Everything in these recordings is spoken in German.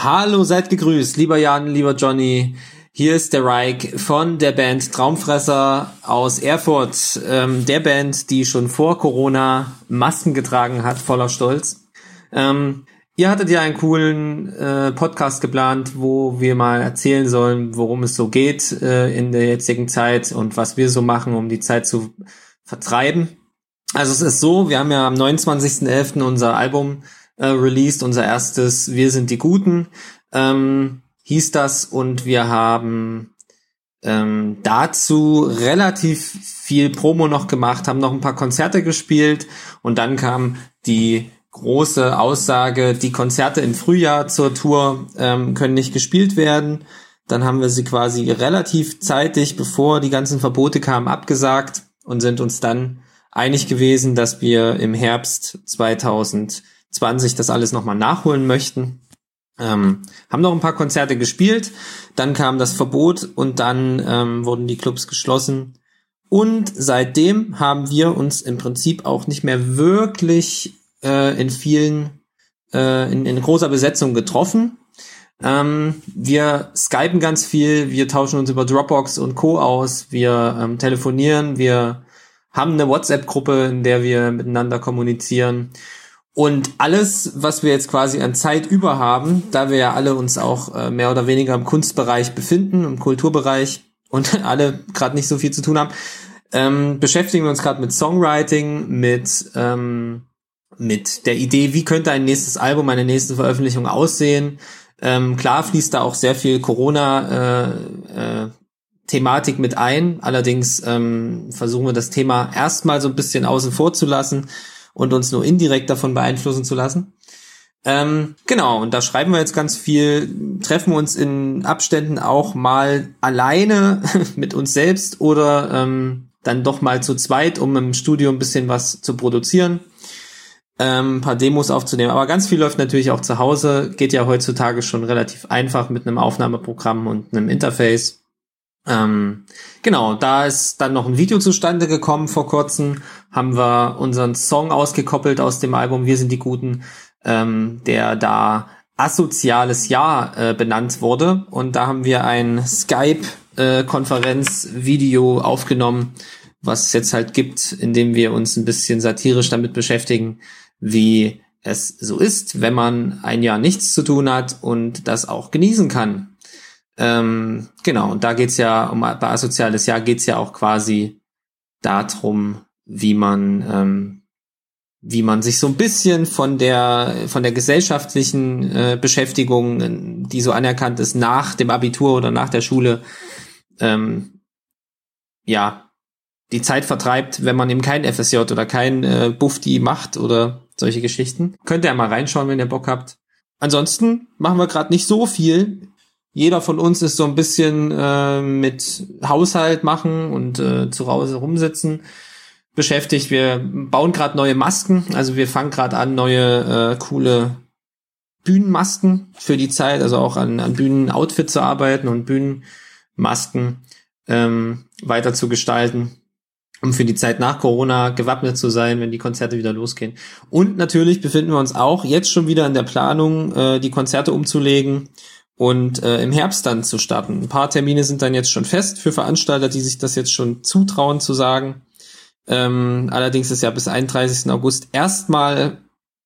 Hallo, seid gegrüßt, lieber Jan, lieber Johnny. Hier ist der Reik von der Band Traumfresser aus Erfurt, ähm, der Band, die schon vor Corona Masken getragen hat, voller Stolz. Ähm, ihr hattet ja einen coolen äh, Podcast geplant, wo wir mal erzählen sollen, worum es so geht äh, in der jetzigen Zeit und was wir so machen, um die Zeit zu vertreiben. Also es ist so, wir haben ja am 29.11. unser Album äh, released, unser erstes Wir sind die Guten, ähm, hieß das und wir haben ähm, dazu relativ viel Promo noch gemacht, haben noch ein paar Konzerte gespielt und dann kam die große Aussage, die Konzerte im Frühjahr zur Tour ähm, können nicht gespielt werden. Dann haben wir sie quasi relativ zeitig, bevor die ganzen Verbote kamen, abgesagt und sind uns dann einig gewesen, dass wir im Herbst 2000 20 das alles nochmal nachholen möchten. Ähm, haben noch ein paar Konzerte gespielt, dann kam das Verbot und dann ähm, wurden die Clubs geschlossen. Und seitdem haben wir uns im Prinzip auch nicht mehr wirklich äh, in vielen, äh, in, in großer Besetzung getroffen. Ähm, wir skypen ganz viel, wir tauschen uns über Dropbox und Co. aus, wir ähm, telefonieren, wir haben eine WhatsApp-Gruppe, in der wir miteinander kommunizieren. Und alles, was wir jetzt quasi an Zeit über haben, da wir ja alle uns auch äh, mehr oder weniger im Kunstbereich befinden, im Kulturbereich und alle gerade nicht so viel zu tun haben, ähm, beschäftigen wir uns gerade mit Songwriting, mit ähm, mit der Idee, wie könnte ein nächstes Album, eine nächste Veröffentlichung aussehen. Ähm, klar fließt da auch sehr viel Corona äh, äh, Thematik mit ein. Allerdings ähm, versuchen wir das Thema erstmal so ein bisschen außen vor zu lassen und uns nur indirekt davon beeinflussen zu lassen. Ähm, genau, und da schreiben wir jetzt ganz viel, treffen uns in Abständen auch mal alleine mit uns selbst oder ähm, dann doch mal zu zweit, um im Studio ein bisschen was zu produzieren, ähm, ein paar Demos aufzunehmen. Aber ganz viel läuft natürlich auch zu Hause, geht ja heutzutage schon relativ einfach mit einem Aufnahmeprogramm und einem Interface. Ähm, genau, da ist dann noch ein Video zustande gekommen vor kurzem, haben wir unseren Song ausgekoppelt aus dem Album Wir sind die Guten, ähm, der da asoziales Jahr äh, benannt wurde. Und da haben wir ein Skype-Konferenz-Video äh, aufgenommen, was es jetzt halt gibt, in dem wir uns ein bisschen satirisch damit beschäftigen, wie es so ist, wenn man ein Jahr nichts zu tun hat und das auch genießen kann. Ähm, genau, und da geht's ja, um bei Asoziales Jahr geht's ja auch quasi darum, wie man, ähm, wie man sich so ein bisschen von der, von der gesellschaftlichen äh, Beschäftigung, die so anerkannt ist, nach dem Abitur oder nach der Schule, ähm, ja, die Zeit vertreibt, wenn man eben kein FSJ oder kein äh, Bufti macht oder solche Geschichten. Könnt ihr mal reinschauen, wenn ihr Bock habt. Ansonsten machen wir gerade nicht so viel jeder von uns ist so ein bisschen äh, mit Haushalt machen und äh, zu Hause rumsitzen beschäftigt. Wir bauen gerade neue Masken, also wir fangen gerade an, neue äh, coole Bühnenmasken für die Zeit, also auch an, an Bühnenoutfit zu arbeiten und Bühnenmasken ähm, weiter zu gestalten, um für die Zeit nach Corona gewappnet zu sein, wenn die Konzerte wieder losgehen. Und natürlich befinden wir uns auch jetzt schon wieder in der Planung, äh, die Konzerte umzulegen und äh, im Herbst dann zu starten. Ein paar Termine sind dann jetzt schon fest für Veranstalter, die sich das jetzt schon zutrauen zu sagen. Ähm, allerdings ist ja bis 31. August erstmal,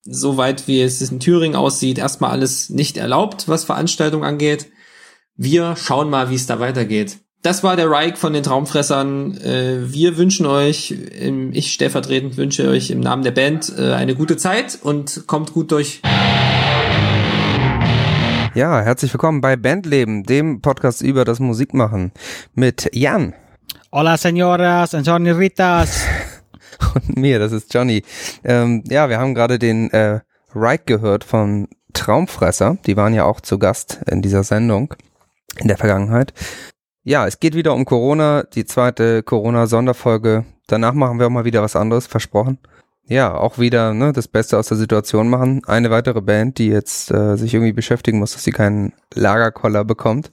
soweit wie es in Thüringen aussieht, erstmal alles nicht erlaubt, was Veranstaltungen angeht. Wir schauen mal, wie es da weitergeht. Das war der Reich von den Traumfressern. Äh, wir wünschen euch, ich stellvertretend wünsche euch im Namen der Band äh, eine gute Zeit und kommt gut durch. Ja, herzlich willkommen bei Bandleben, dem Podcast über das Musikmachen mit Jan. Hola, señoras und señoritas. Und mir, das ist Johnny. Ähm, ja, wir haben gerade den äh, Reich gehört von Traumfresser. Die waren ja auch zu Gast in dieser Sendung in der Vergangenheit. Ja, es geht wieder um Corona, die zweite Corona-Sonderfolge. Danach machen wir auch mal wieder was anderes, versprochen ja, auch wieder ne, das Beste aus der Situation machen. Eine weitere Band, die jetzt äh, sich irgendwie beschäftigen muss, dass sie keinen Lagerkoller bekommt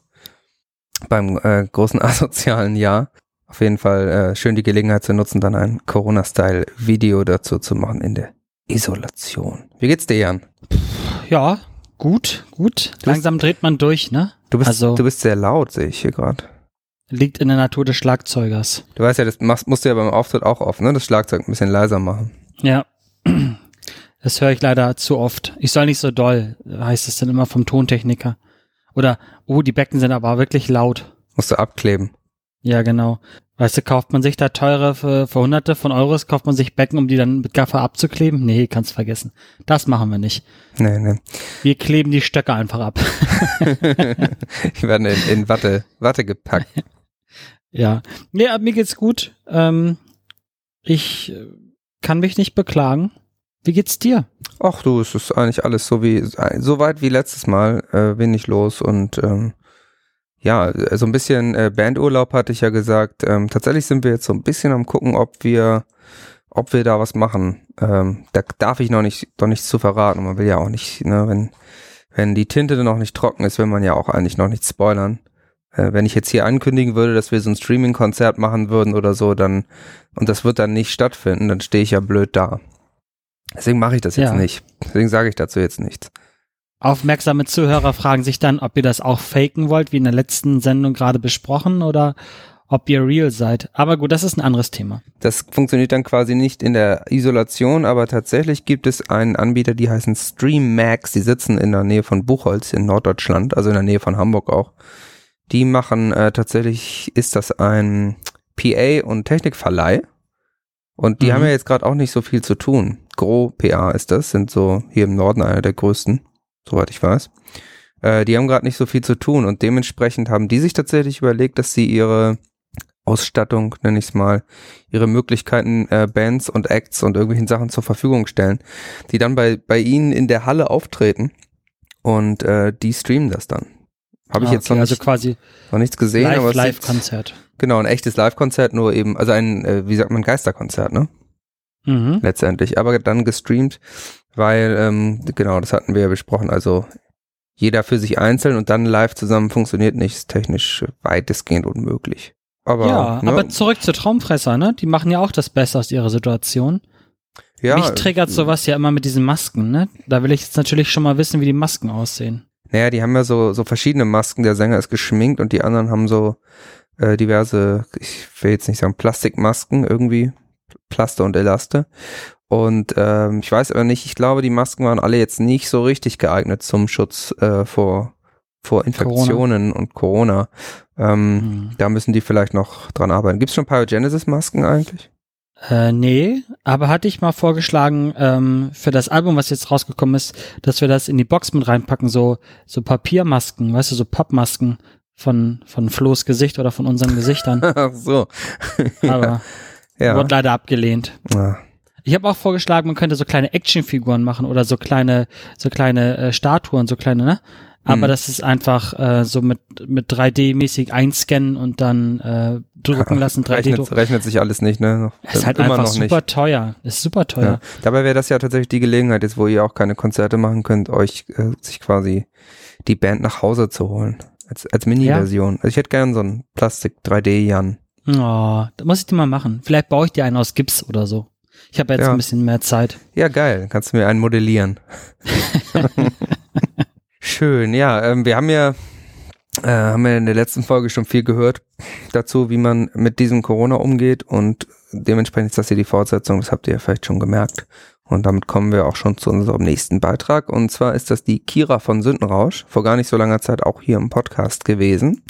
beim äh, großen asozialen Jahr. Auf jeden Fall äh, schön die Gelegenheit zu nutzen, dann ein Corona-Style-Video dazu zu machen in der Isolation. Wie geht's dir, Jan? Ja, gut, gut. bist- Langsam dreht man durch, ne? Du bist, also du bist sehr laut, sehe ich hier gerade. liegt in der Natur des Schlagzeugers. Du weißt ja, das machst, musst du ja beim Auftritt auch oft, ne? Das Schlagzeug ein bisschen leiser machen. Ja. Das höre ich leider zu oft. Ich soll nicht so doll, heißt es dann immer vom Tontechniker. Oder, oh, die Becken sind aber wirklich laut. Musst du abkleben. Ja, genau. Weißt du, kauft man sich da teure für, für hunderte von Euros, kauft man sich Becken, um die dann mit Gaffer abzukleben? Nee, kannst vergessen. Das machen wir nicht. Nee, nee. Wir kleben die Stöcke einfach ab. Die werden in, in Watte, Watte gepackt. ja. Nee, aber mir geht's gut. Ähm, ich kann mich nicht beklagen. Wie geht's dir? Ach du, es ist eigentlich alles so wie, so weit wie letztes Mal, äh, wenig los und ähm, ja, so ein bisschen äh, Bandurlaub hatte ich ja gesagt. Ähm, tatsächlich sind wir jetzt so ein bisschen am gucken, ob wir, ob wir da was machen. Ähm, da darf ich noch nicht, noch nichts zu verraten. Man will ja auch nicht, ne, wenn, wenn die Tinte noch nicht trocken ist, will man ja auch eigentlich noch nichts spoilern. Äh, wenn ich jetzt hier ankündigen würde, dass wir so ein Streaming-Konzert machen würden oder so, dann, und das wird dann nicht stattfinden, dann stehe ich ja blöd da. Deswegen mache ich das jetzt Ja. nicht. Deswegen sage ich dazu jetzt nichts. Aufmerksame Zuhörer fragen sich dann, ob ihr das auch faken wollt, wie in der letzten Sendung gerade besprochen, oder ob ihr real seid. Aber gut, das ist ein anderes Thema. Das funktioniert dann quasi nicht in der Isolation, aber tatsächlich gibt es einen Anbieter, die heißen StreamMax, die sitzen in der Nähe von Buchholz in Norddeutschland, also in der Nähe von Hamburg auch. Die machen äh, tatsächlich, ist das ein PA und Technikverleih und die Mhm. haben ja jetzt gerade auch nicht so viel zu tun. Gro PA ist das, sind so hier im Norden einer der größten, soweit ich weiß. Äh, die haben gerade nicht so viel zu tun und dementsprechend haben die sich tatsächlich überlegt, dass sie ihre Ausstattung, nenne ich es mal, ihre Möglichkeiten, äh, Bands und Acts und irgendwelchen Sachen zur Verfügung stellen, die dann bei, bei ihnen in der Halle auftreten und äh, die streamen das dann. Habe ich Ah, jetzt okay, noch, also nicht, quasi noch nichts gesehen, aber live, es live Konzert. genau, ein echtes Live-Konzert, nur eben, also ein, äh, wie sagt man, Geisterkonzert, ne? Mhm. Letztendlich, aber dann gestreamt, weil, ähm, genau, das hatten wir ja besprochen, also jeder für sich einzeln und dann live zusammen funktioniert nicht, ist technisch weitestgehend unmöglich. Aber, ja, ne, aber zurück zu Traumfresser, ne? Die machen ja auch das Beste aus ihrer Situation. ja, Mich triggert sowas ja immer mit diesen Masken, ne? Da will ich jetzt natürlich schon mal wissen, wie die Masken aussehen. Naja, die haben ja so, so verschiedene Masken. Der Sänger ist geschminkt und die anderen haben so äh, diverse, ich will jetzt nicht sagen Plastikmasken irgendwie, Plaste und Elaste. Und ähm, ich weiß aber nicht, ich glaube, die Masken waren alle jetzt nicht so richtig geeignet zum Schutz äh, vor, vor Infektionen und Corona. Ähm, Hm. Da müssen die vielleicht noch dran arbeiten. Gibt's schon Pyogenesis-Masken eigentlich? Äh, nee, aber hatte ich mal vorgeschlagen, ähm, für das Album, was jetzt rausgekommen ist, dass wir das in die Box mit reinpacken, so, so Papiermasken, weißt du, so Pappmasken von, von Flo's Gesicht oder von unseren Gesichtern. Ach so. Aber ja. wurde leider abgelehnt. Ah. Ich habe auch vorgeschlagen, man könnte so kleine Actionfiguren machen oder so kleine, so kleine äh, Statuen, so kleine, ne? Aber Hm. das ist einfach äh, so mit, mit 3D-mäßig einscannen und dann äh, drücken lassen, 3D rechnet, rechnet sich alles nicht, ne? Noch- ist halt immer einfach noch nicht. super teuer. Ist super teuer. Ja. Dabei wäre das ja tatsächlich die Gelegenheit, jetzt wo ihr auch keine Konzerte machen könnt, euch äh, sich quasi die Band nach Hause zu holen. Als, als Mini-Version. Also ich hätte gern so ein Plastik 3D-Jan. Oh, da muss ich dir mal machen. Vielleicht baue ich dir einen aus Gips oder so. Ich habe jetzt Ja. ein bisschen mehr Zeit. Ja, geil. Kannst du mir einen modellieren. Schön, ja. Ähm, wir haben ja, äh, haben ja in der letzten Folge schon viel gehört dazu, wie man mit diesem Corona umgeht und dementsprechend ist das hier die Fortsetzung, das habt ihr ja vielleicht schon gemerkt. Und damit kommen wir auch schon zu unserem nächsten Beitrag. Und zwar ist das die Kira von Sündenrausch, vor gar nicht so langer Zeit auch hier im Podcast gewesen.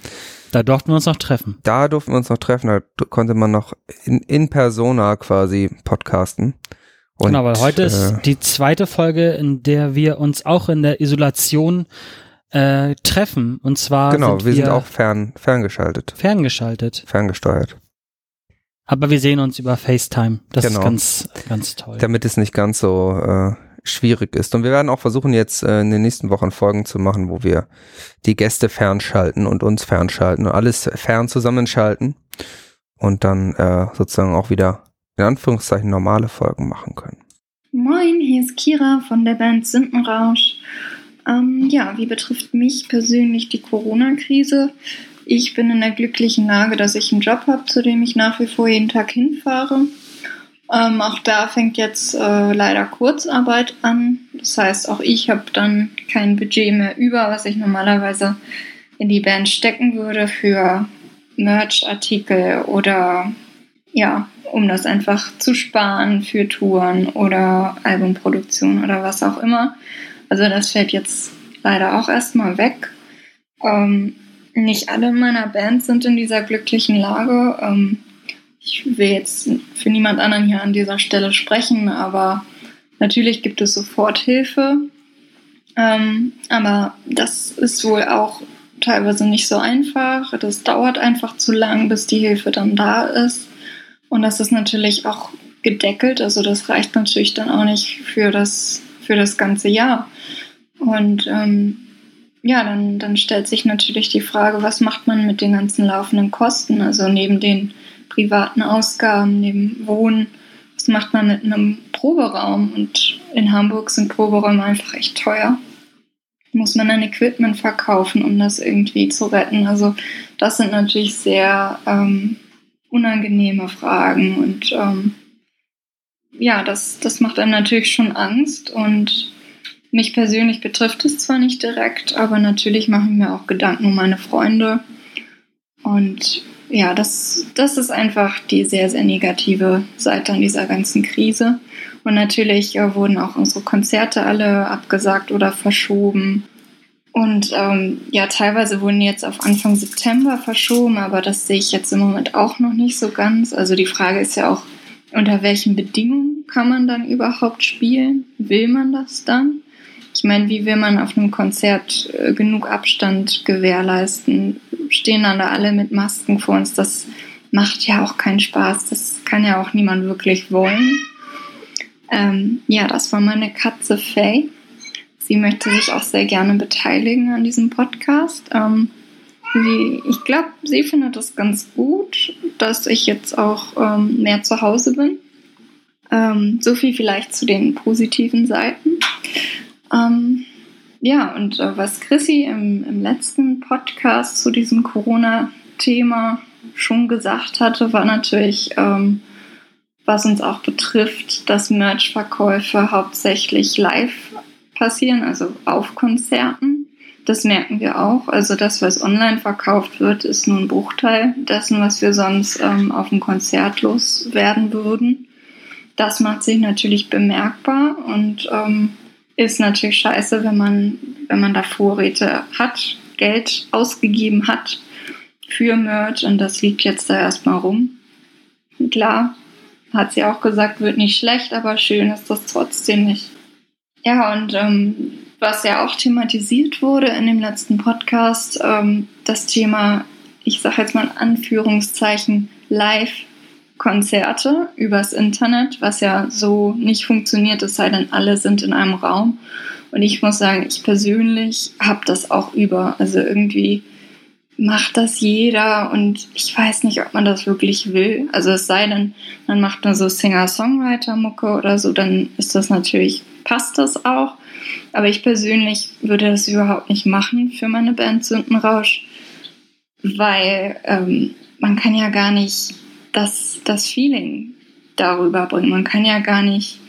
Da durften wir uns noch treffen. Da durften wir uns noch treffen, da konnte man noch in, in persona quasi podcasten. Und, genau, weil heute äh, ist die zweite Folge, in der wir uns auch in der Isolation äh, treffen. Und zwar Genau, sind wir wir sind auch fern, ferngeschaltet, ferngeschaltet. ferngesteuert. Aber wir sehen uns über FaceTime. Das Genau. ist ganz, ganz toll. damit es nicht ganz so äh, schwierig ist. Und wir werden auch versuchen, jetzt äh, in den nächsten Wochen Folgen zu machen, wo wir die Gäste fernschalten und uns fernschalten und alles fern zusammenschalten und dann äh, sozusagen auch wieder in Anführungszeichen normale Folgen machen können. Moin, hier ist Kira von der Band Sündenrausch. Ähm, ja, wie betrifft mich persönlich die Corona-Krise? Ich bin in der glücklichen Lage, dass ich einen Job habe, zu dem ich nach wie vor jeden Tag hinfahre. Ähm, auch da fängt jetzt äh, leider Kurzarbeit an. Das heißt, auch ich habe dann kein Budget mehr über, was ich normalerweise in die Band stecken würde für Merch-Artikel oder ja, um das einfach zu sparen für Touren oder Albumproduktion oder was auch immer. Also das fällt jetzt leider auch erstmal weg. Ähm, nicht alle meiner Bands sind in dieser glücklichen Lage. Ähm, ich will jetzt für niemand anderen hier an dieser Stelle sprechen, aber natürlich gibt es Soforthilfe. Ähm, aber das ist wohl auch teilweise nicht so einfach. Das dauert einfach zu lang, bis die Hilfe dann da ist. Und das ist natürlich auch gedeckelt. Also das reicht natürlich dann auch nicht für das, für das ganze Jahr. Und ähm, ja, dann, dann stellt sich natürlich die Frage, was macht man mit den ganzen laufenden Kosten? Also neben den privaten Ausgaben, neben Wohnen, was macht man mit einem Proberaum? Und in Hamburg sind Proberäume einfach echt teuer. Muss man dann Equipment verkaufen, um das irgendwie zu retten? Also das sind natürlich sehr ähm, unangenehme Fragen und ähm, ja, das, das macht einem natürlich schon Angst und mich persönlich betrifft es zwar nicht direkt, aber natürlich mache ich mir auch Gedanken um meine Freunde. Und ja, das, das ist einfach die sehr, sehr negative Seite an dieser ganzen Krise. Und natürlich äh, wurden auch unsere Konzerte alle abgesagt oder verschoben. Und ähm, ja, teilweise wurden jetzt auf Anfang September verschoben, aber das sehe ich jetzt im Moment auch noch nicht so ganz. Also die Frage ist ja auch, unter welchen Bedingungen kann man dann überhaupt spielen? Will man das dann? Ich meine, wie will man auf einem Konzert äh, genug Abstand gewährleisten? Stehen dann da alle mit Masken vor uns? Das macht ja auch keinen Spaß. Das kann ja auch niemand wirklich wollen. Ähm, ja, das war meine Katze Faye. Sie möchte sich auch sehr gerne beteiligen an diesem Podcast. Ähm, sie, ich glaube, sie findet es ganz gut, dass ich jetzt auch ähm, mehr zu Hause bin. Ähm, so viel vielleicht zu den positiven Seiten. Ähm, ja, und äh, was Chrissy im, im letzten Podcast zu diesem Corona-Thema schon gesagt hatte, war natürlich, ähm, was uns auch betrifft, dass Merch-Verkäufe hauptsächlich live passieren, also auf Konzerten. Das merken wir auch. Also das, was online verkauft wird, ist nur ein Bruchteil dessen, was wir sonst ähm, auf dem Konzert loswerden würden. Das macht sich natürlich bemerkbar und ähm, ist natürlich scheiße, wenn man, wenn man da Vorräte hat, Geld ausgegeben hat für Merch und das liegt jetzt da erstmal rum. Klar, hat sie auch gesagt, wird nicht schlecht, aber schön ist das trotzdem nicht. Ja, und ähm, was ja auch thematisiert wurde in dem letzten Podcast, ähm, das Thema, ich sage jetzt mal in Anführungszeichen, Live Konzerte übers Internet, was ja so nicht funktioniert, es sei denn, alle sind in einem Raum. Und ich muss sagen, ich persönlich habe das auch über. Also irgendwie macht das jeder und ich weiß nicht, ob man das wirklich will. Also es sei denn, man macht nur so Singer-Songwriter-Mucke oder so, dann ist das natürlich, passt das auch. Aber ich persönlich würde das überhaupt nicht machen für meine Band Sündenrausch, weil ähm, man kann ja gar nicht das, das Feeling darüber bringen. Man kann ja gar nicht,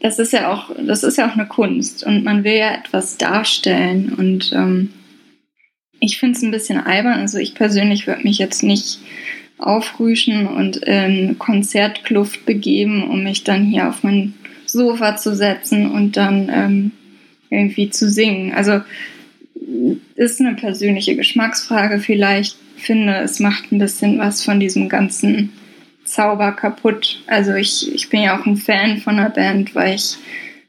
das ist ja auch, das ist ja auch eine Kunst und man will ja etwas darstellen und ähm, ich finde es ein bisschen albern. Also ich persönlich würde mich jetzt nicht aufrüschen und in Konzertkluft begeben, um mich dann hier auf mein Sofa zu setzen und dann ähm, irgendwie zu singen. Also ist eine persönliche Geschmacksfrage vielleicht finde, es macht ein bisschen was von diesem ganzen Zauber kaputt. Also ich, ich bin ja auch ein Fan von der Band, weil ich,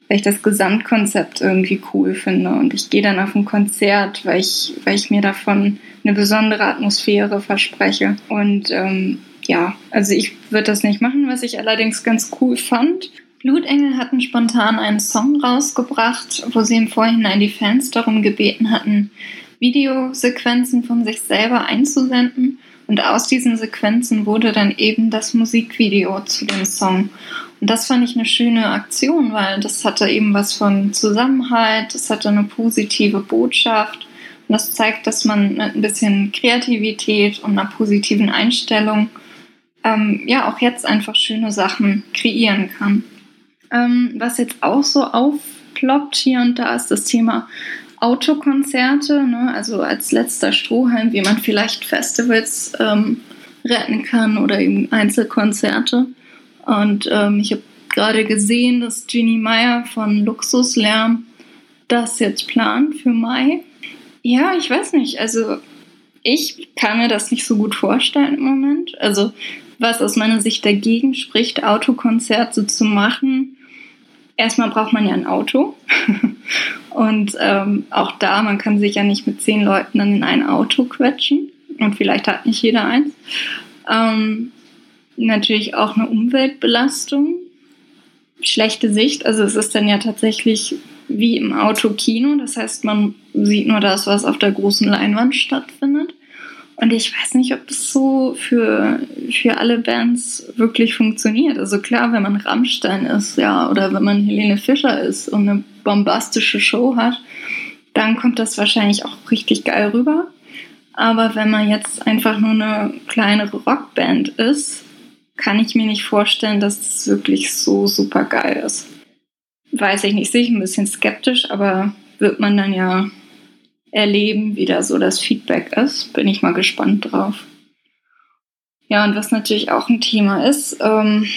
weil ich das Gesamtkonzept irgendwie cool finde. Und ich gehe dann auf ein Konzert, weil ich, weil ich mir davon eine besondere Atmosphäre verspreche. Und ähm, ja, also ich würde das nicht machen, was ich allerdings ganz cool fand. Blutengel hatten spontan einen Song rausgebracht, wo sie im Vorhinein die Fans darum gebeten hatten, Videosequenzen von sich selber einzusenden. Und aus diesen Sequenzen wurde dann eben das Musikvideo zu dem Song. Und das fand ich eine schöne Aktion, weil das hatte eben was von Zusammenhalt, das hatte eine positive Botschaft. Und das zeigt, dass man mit ein bisschen Kreativität und einer positiven Einstellung ähm, ja auch jetzt einfach schöne Sachen kreieren kann. Ähm, was jetzt auch so aufploppt hier und da ist das Thema Autokonzerte, ne? also als letzter Strohhalm, wie man vielleicht Festivals ähm, retten kann oder eben Einzelkonzerte. Und ähm, ich habe gerade gesehen, dass Jeannie Meyer von Luxuslärm das jetzt plant für Mai. Ja, ich weiß nicht. Also ich kann mir das nicht so gut vorstellen im Moment. Also was aus meiner Sicht dagegen spricht, Autokonzerte zu machen. Erstmal braucht man ja ein Auto. Und ähm, auch da, man kann sich ja nicht mit zehn Leuten dann in ein Auto quetschen. Und vielleicht hat nicht jeder eins. Ähm, natürlich auch eine Umweltbelastung. Schlechte Sicht. Also es ist dann ja tatsächlich wie im Autokino. Das heißt, man sieht nur das, was auf der großen Leinwand stattfindet. Und ich weiß nicht, ob das so für, für alle Bands wirklich funktioniert. Also klar, wenn man Rammstein ist, ja, oder wenn man Helene Fischer ist und eine bombastische Show hat, dann kommt das wahrscheinlich auch richtig geil rüber. Aber wenn man jetzt einfach nur eine kleinere Rockband ist, kann ich mir nicht vorstellen, dass das wirklich so super geil ist. Weiß ich nicht, sehe ich ein bisschen skeptisch, aber wird man dann ja erleben, wie da so das Feedback ist. Bin ich mal gespannt drauf. Ja, und was natürlich auch ein Thema ist, ähm,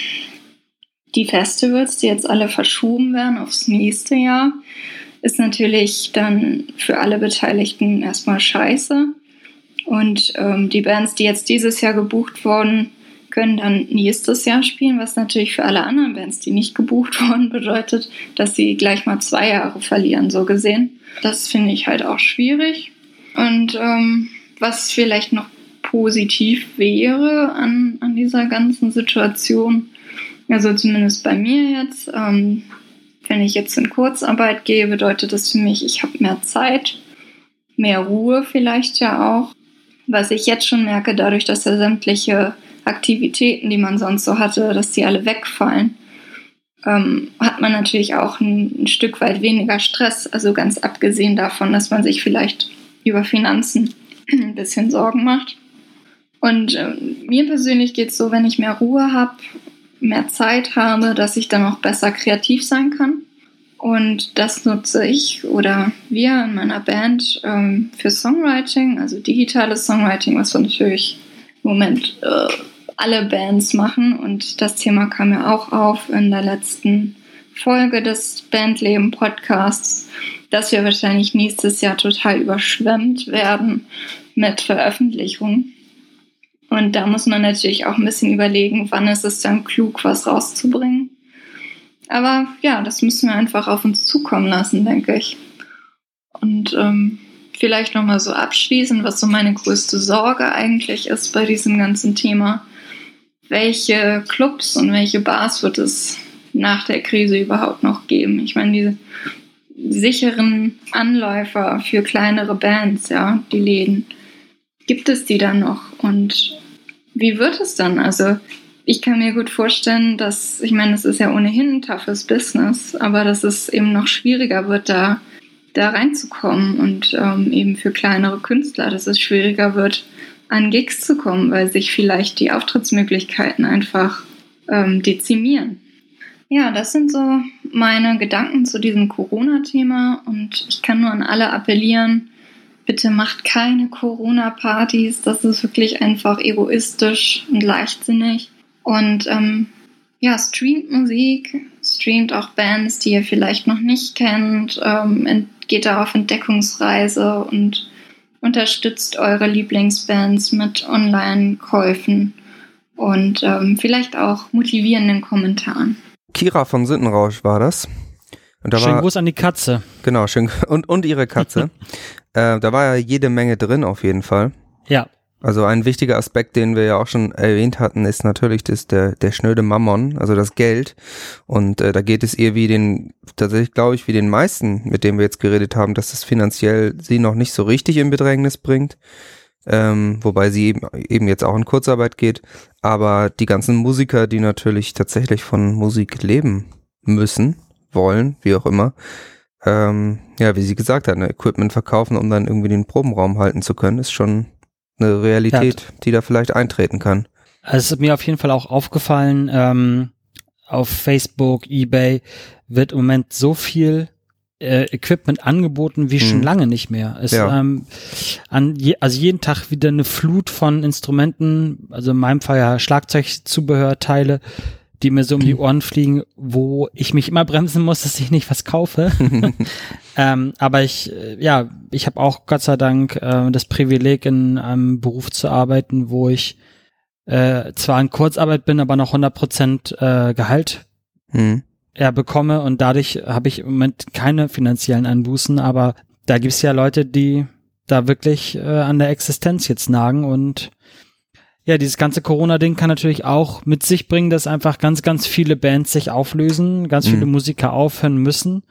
die Festivals, die jetzt alle verschoben werden aufs nächste Jahr, ist natürlich dann für alle Beteiligten erstmal scheiße. Und ähm, die Bands, die jetzt dieses Jahr gebucht wurden, können dann nächstes Jahr spielen, was natürlich für alle anderen Bands, die nicht gebucht wurden, bedeutet, dass sie gleich mal zwei Jahre verlieren, so gesehen. Das finde ich halt auch schwierig. Und ähm, was vielleicht noch positiv wäre an, an dieser ganzen Situation, also zumindest bei mir jetzt, ähm, wenn ich jetzt in Kurzarbeit gehe, bedeutet das für mich, ich habe mehr Zeit, mehr Ruhe vielleicht ja auch. Was ich jetzt schon merke, dadurch, dass ja sämtliche Aktivitäten, die man sonst so hatte, dass die alle wegfallen, ähm, hat man natürlich auch ein, ein, Stück weit weniger Stress. Also ganz abgesehen davon, dass man sich vielleicht über Finanzen ein bisschen Sorgen macht. Und äh, mir persönlich geht es so, wenn ich mehr Ruhe habe, mehr Zeit habe, dass ich dann auch besser kreativ sein kann. Und das nutze ich oder wir in meiner Band ähm, für Songwriting, also digitales Songwriting, was natürlich Moment äh, alle Bands machen. Und das Thema kam ja auch auf in der letzten Folge des Bandleben Podcasts, dass wir wahrscheinlich nächstes Jahr total überschwemmt werden mit Veröffentlichungen. Und da muss man natürlich auch ein bisschen überlegen, wann ist es dann klug, was rauszubringen. Aber ja, das müssen wir einfach auf uns zukommen lassen, denke ich. Und ähm, vielleicht nochmal so abschließen, was so meine größte Sorge eigentlich ist bei diesem ganzen Thema welche Clubs und welche Bars wird es nach der Krise überhaupt noch geben? Ich meine, diese sicheren Anläufer für kleinere Bands, ja, die Läden, gibt es die dann noch? Und wie wird es dann? Also ich kann mir gut vorstellen, dass, ich meine, es ist ja ohnehin ein toughes Business, aber dass es eben noch schwieriger wird, da, da reinzukommen und ähm, eben für kleinere Künstler, dass es schwieriger wird, an Gigs zu kommen, weil sich vielleicht die Auftrittsmöglichkeiten einfach ähm, dezimieren. Ja, das sind so meine Gedanken zu diesem Corona-Thema und ich kann nur an alle appellieren, bitte macht keine Corona-Partys, das ist wirklich einfach egoistisch und leichtsinnig. Und ähm, ja, streamt Musik, streamt auch Bands, die ihr vielleicht noch nicht kennt, ähm, geht da auf Entdeckungsreise und unterstützt eure Lieblingsbands mit Online-Käufen und ähm, vielleicht auch motivierenden Kommentaren. Kira von Sittenrausch war das. Und da schön war, Gruß an die Katze. Genau, schön. Und, und ihre Katze. äh, da war ja jede Menge drin auf jeden Fall. Ja. Also ein wichtiger Aspekt, den wir ja auch schon erwähnt hatten, ist natürlich das, der, der schnöde Mammon, also das Geld. Und äh, da geht es ihr wie den, tatsächlich glaube ich, wie den meisten, mit denen wir jetzt geredet haben, dass es finanziell sie noch nicht so richtig in Bedrängnis bringt. Ähm, wobei sie eben, eben jetzt auch in Kurzarbeit geht. Aber die ganzen Musiker, die natürlich tatsächlich von Musik leben müssen, wollen, wie auch immer, ähm, ja, wie sie gesagt hat, ne, Equipment verkaufen, um dann irgendwie den Probenraum halten zu können, ist schon eine Realität, ja. die da vielleicht eintreten kann. Also es ist mir auf jeden Fall auch aufgefallen, ähm, auf Facebook, eBay wird im Moment so viel äh, Equipment angeboten wie schon Mhm. lange nicht mehr. Es, Ja. ähm, an je, also jeden Tag wieder eine Flut von Instrumenten, also in meinem Fall ja Schlagzeugzubehörteile, die mir so um die Ohren fliegen, wo ich mich immer bremsen muss, dass ich nicht was kaufe. ähm, aber ich, äh, ja, ich habe auch Gott sei Dank äh, das Privileg, in einem Beruf zu arbeiten, wo ich äh, zwar in Kurzarbeit bin, aber noch 100 Prozent äh, Gehalt Hm. ja, bekomme und dadurch habe ich im Moment keine finanziellen Einbußen, aber da gibt's ja Leute, die da wirklich äh, an der Existenz jetzt nagen und ja, dieses ganze Corona-Ding kann natürlich auch mit sich bringen, dass einfach ganz, ganz viele Bands sich auflösen, ganz viele Mhm. Musiker aufhören müssen.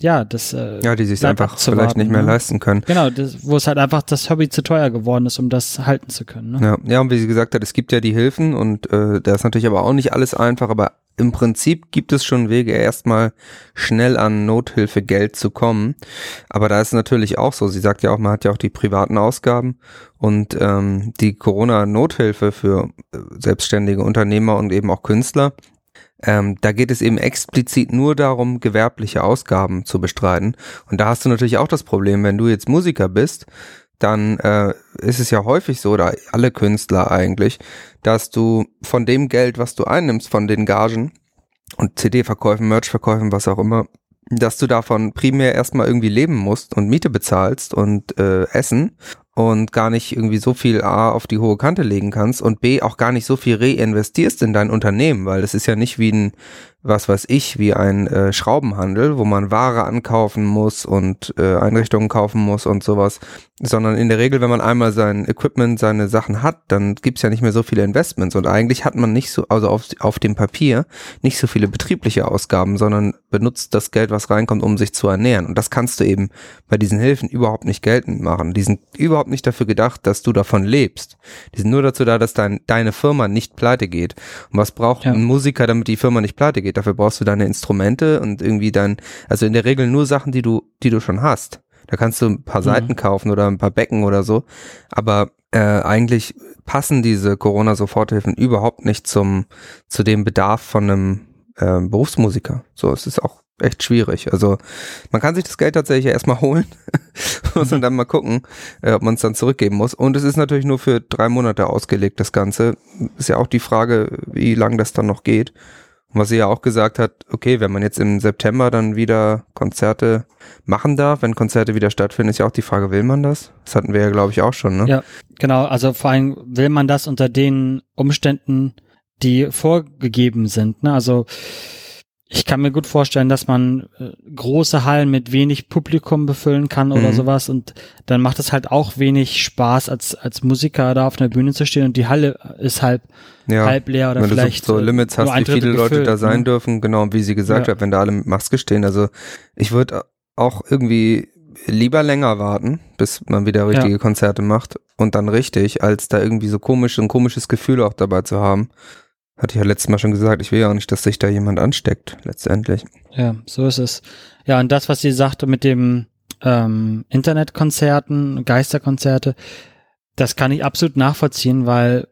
Ja, das äh, Ja, die sich einfach vielleicht nicht mehr ne? leisten können. Genau, das, wo es halt einfach das Hobby zu teuer geworden ist, um das halten zu können. Ne? Ja, ja, und wie sie gesagt hat, es gibt ja die Hilfen und äh, da ist natürlich aber auch nicht alles einfach, aber im Prinzip gibt es schon Wege, erstmal schnell an Nothilfegeld zu kommen. Aber da ist natürlich auch so, sie sagt ja auch, man hat ja auch die privaten Ausgaben und ähm, die Corona-Nothilfe für äh, selbstständige Unternehmer und eben auch Künstler. Ähm, da geht es eben explizit nur darum, gewerbliche Ausgaben zu bestreiten. Und da hast du natürlich auch das Problem, wenn du jetzt Musiker bist, dann äh, ist es ja häufig so, oder alle Künstler eigentlich, dass du von dem Geld, was du einnimmst, von den Gagen und CD-Verkäufen, Merch-Verkäufen, was auch immer, dass du davon primär erstmal irgendwie leben musst und Miete bezahlst und äh, Essen und gar nicht irgendwie so viel A auf die hohe Kante legen kannst und B auch gar nicht so viel reinvestierst in dein Unternehmen, weil es ist ja nicht wie ein, was weiß ich, wie ein äh, Schraubenhandel, wo man Ware ankaufen muss und äh, Einrichtungen kaufen muss und sowas, sondern in der Regel, wenn man einmal sein Equipment, seine Sachen hat, dann gibt's ja nicht mehr so viele Investments und eigentlich hat man nicht so, also auf, auf dem Papier, nicht so viele betriebliche Ausgaben, sondern benutzt das Geld, was reinkommt, um sich zu ernähren. Und das kannst du eben bei diesen Hilfen überhaupt nicht geltend machen. Die sind überhaupt nicht dafür gedacht, dass du davon lebst. Die sind nur dazu da, dass dein, deine Firma nicht pleite geht. Und was braucht Ja. ein Musiker, damit die Firma nicht pleite geht? Dafür brauchst du deine Instrumente und irgendwie dein, also in der Regel nur Sachen, die du, die du schon hast. Da kannst du ein paar Mhm. Seiten kaufen oder ein paar Becken oder so. Aber äh, eigentlich passen diese Corona-Soforthilfen überhaupt nicht zum, zu dem Bedarf von einem äh, Berufsmusiker. So, es ist auch echt schwierig. Also man kann sich das Geld tatsächlich erstmal holen muss man dann mal gucken, äh, ob man es dann zurückgeben muss. Und es ist natürlich nur für drei Monate ausgelegt, das Ganze. Ist ja auch die Frage, wie lange das dann noch geht. Und was sie ja auch gesagt hat, okay, wenn man jetzt im September dann wieder Konzerte machen darf, wenn Konzerte wieder stattfinden, ist ja auch die Frage, will man das? Das hatten wir ja, glaube ich, auch schon, ne? Ja, genau. Also vor allem will man das unter den Umständen, die vorgegeben sind. Ne? Also ich kann mir gut vorstellen, dass man äh, große Hallen mit wenig Publikum befüllen kann oder Mhm. sowas und dann macht es halt auch wenig Spaß als als Musiker da auf einer Bühne zu stehen und die Halle ist halb ja. halb leer oder wenn du vielleicht so, so äh, Limits hast, wie viele Leute gefüllt, da sein ne? dürfen, genau, wie sie gesagt Ja. hat, wenn da alle mit Maske stehen. Also ich würde auch irgendwie lieber länger warten, bis man wieder richtige Ja. Konzerte macht und dann richtig, als da irgendwie so komisch, ein komisches Gefühl auch dabei zu haben. Hatte ich ja letztes Mal schon gesagt, ich will ja auch nicht, dass sich da jemand ansteckt, letztendlich. Ja, so ist es. Ja, und das, was sie sagte mit dem ähm, Internetkonzerten, Geisterkonzerte, das kann ich absolut nachvollziehen, weil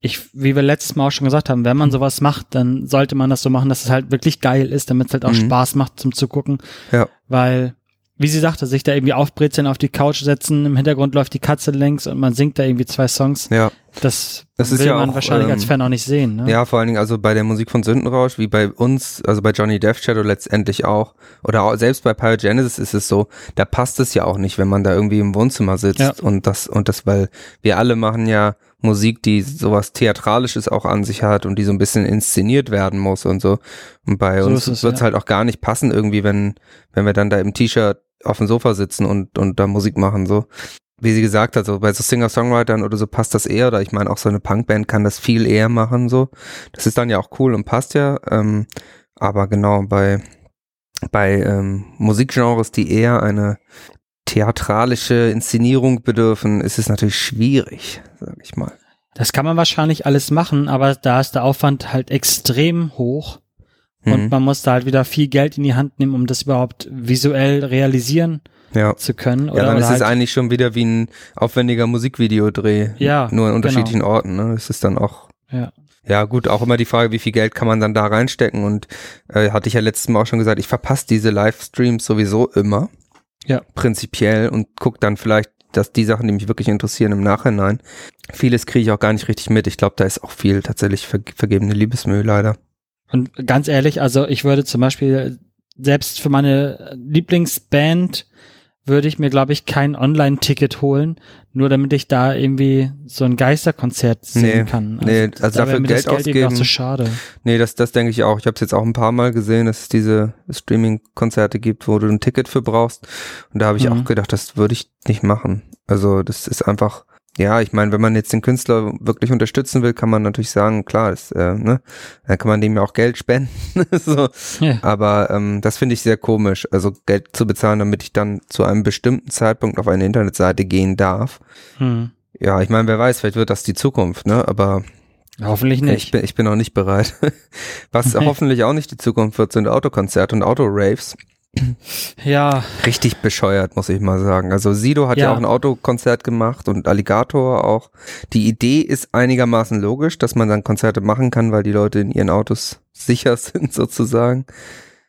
ich, wie wir letztes Mal auch schon gesagt haben, wenn man sowas macht, dann sollte man das so machen, dass es halt wirklich geil ist, damit es halt auch Mhm. Spaß macht zum Zugucken. Ja. Weil, wie sie sagte, sich da irgendwie aufbrezeln, auf die Couch setzen, im Hintergrund läuft die Katze längs und man singt da irgendwie zwei Songs. Ja. Das, Das ist will ja man auch, wahrscheinlich ähm, als Fan auch nicht sehen. Ne? Ja, vor allen Dingen also bei der Musik von Sündenrausch, wie bei uns, also bei Johnny Death Shadow letztendlich auch, oder auch, selbst bei Pyrogenesis ist es so, da passt es ja auch nicht, wenn man da irgendwie im Wohnzimmer sitzt Ja. und das, und das, weil wir alle machen ja Musik, die sowas Theatralisches auch an sich hat und die so ein bisschen inszeniert werden muss und so. Und bei So uns ist es, wird's ja. halt auch gar nicht passen irgendwie, wenn, wenn wir dann da im T-Shirt auf dem Sofa sitzen und, und da Musik machen, so wie sie gesagt hat, so bei so Singer-Songwritern oder so passt das eher, oder ich meine auch so eine Punkband kann das viel eher machen, so. Das ist dann ja auch cool und passt ja, ähm, aber genau bei, bei ähm, Musikgenres, die eher eine theatralische Inszenierung bedürfen, ist es natürlich schwierig, sag ich mal. Das kann man wahrscheinlich alles machen, aber da ist der Aufwand halt extrem hoch und Mhm. man muss da halt wieder viel Geld in die Hand nehmen, um das überhaupt visuell realisieren ja. zu können. Oder, Ja, dann ist es halt, eigentlich schon wieder wie ein aufwendiger Musikvideodreh. Ja, Nur an genau. unterschiedlichen Orten, ne? Es ist dann auch ja. Ja, gut, auch immer die Frage, wie viel Geld kann man dann da reinstecken und äh, hatte ich ja letztes Mal auch schon gesagt, ich verpasse diese Livestreams sowieso immer. Ja. Prinzipiell und guck dann vielleicht, dass die Sachen, die mich wirklich interessieren im Nachhinein. Vieles kriege ich auch gar nicht richtig mit. Ich glaube, da ist auch viel tatsächlich ver vergebene Liebesmüll leider. Und ganz ehrlich, also ich würde zum Beispiel selbst für meine Lieblingsband würde ich mir, glaube ich, kein Online-Ticket holen, nur damit ich da irgendwie so ein Geisterkonzert sehen Nee, kann. nee, also da wäre dafür Geld das Geld irgendwie auch ausgeben- zu schade. Nee, das, das denke ich auch. Ich habe es jetzt auch ein paar Mal gesehen, dass es diese Streaming-Konzerte gibt, wo du ein Ticket für brauchst. Und da habe ich Mhm. auch gedacht, das würde ich nicht machen. Also das ist einfach, ja, ich meine, wenn man jetzt den Künstler wirklich unterstützen will, kann man natürlich sagen, klar, das, äh, ne, dann kann man dem ja auch Geld spenden. so. Ja. Aber ähm, das finde ich sehr komisch, also Geld zu bezahlen, damit ich dann zu einem bestimmten Zeitpunkt auf eine Internetseite gehen darf. Hm. Ja, ich meine, wer weiß, vielleicht wird das die Zukunft, ne? Aber Hoffentlich ich nicht. bin, ich bin noch nicht bereit. Was hoffentlich auch nicht die Zukunft wird, sind Autokonzerte und Autoraves. Ja, Richtig bescheuert, muss ich mal sagen. Also Sido hat ja, Ja. auch ein Autokonzert gemacht und Alligator auch. Die Idee ist einigermaßen logisch, dass man dann Konzerte machen kann, weil die Leute in ihren Autos sicher sind sozusagen.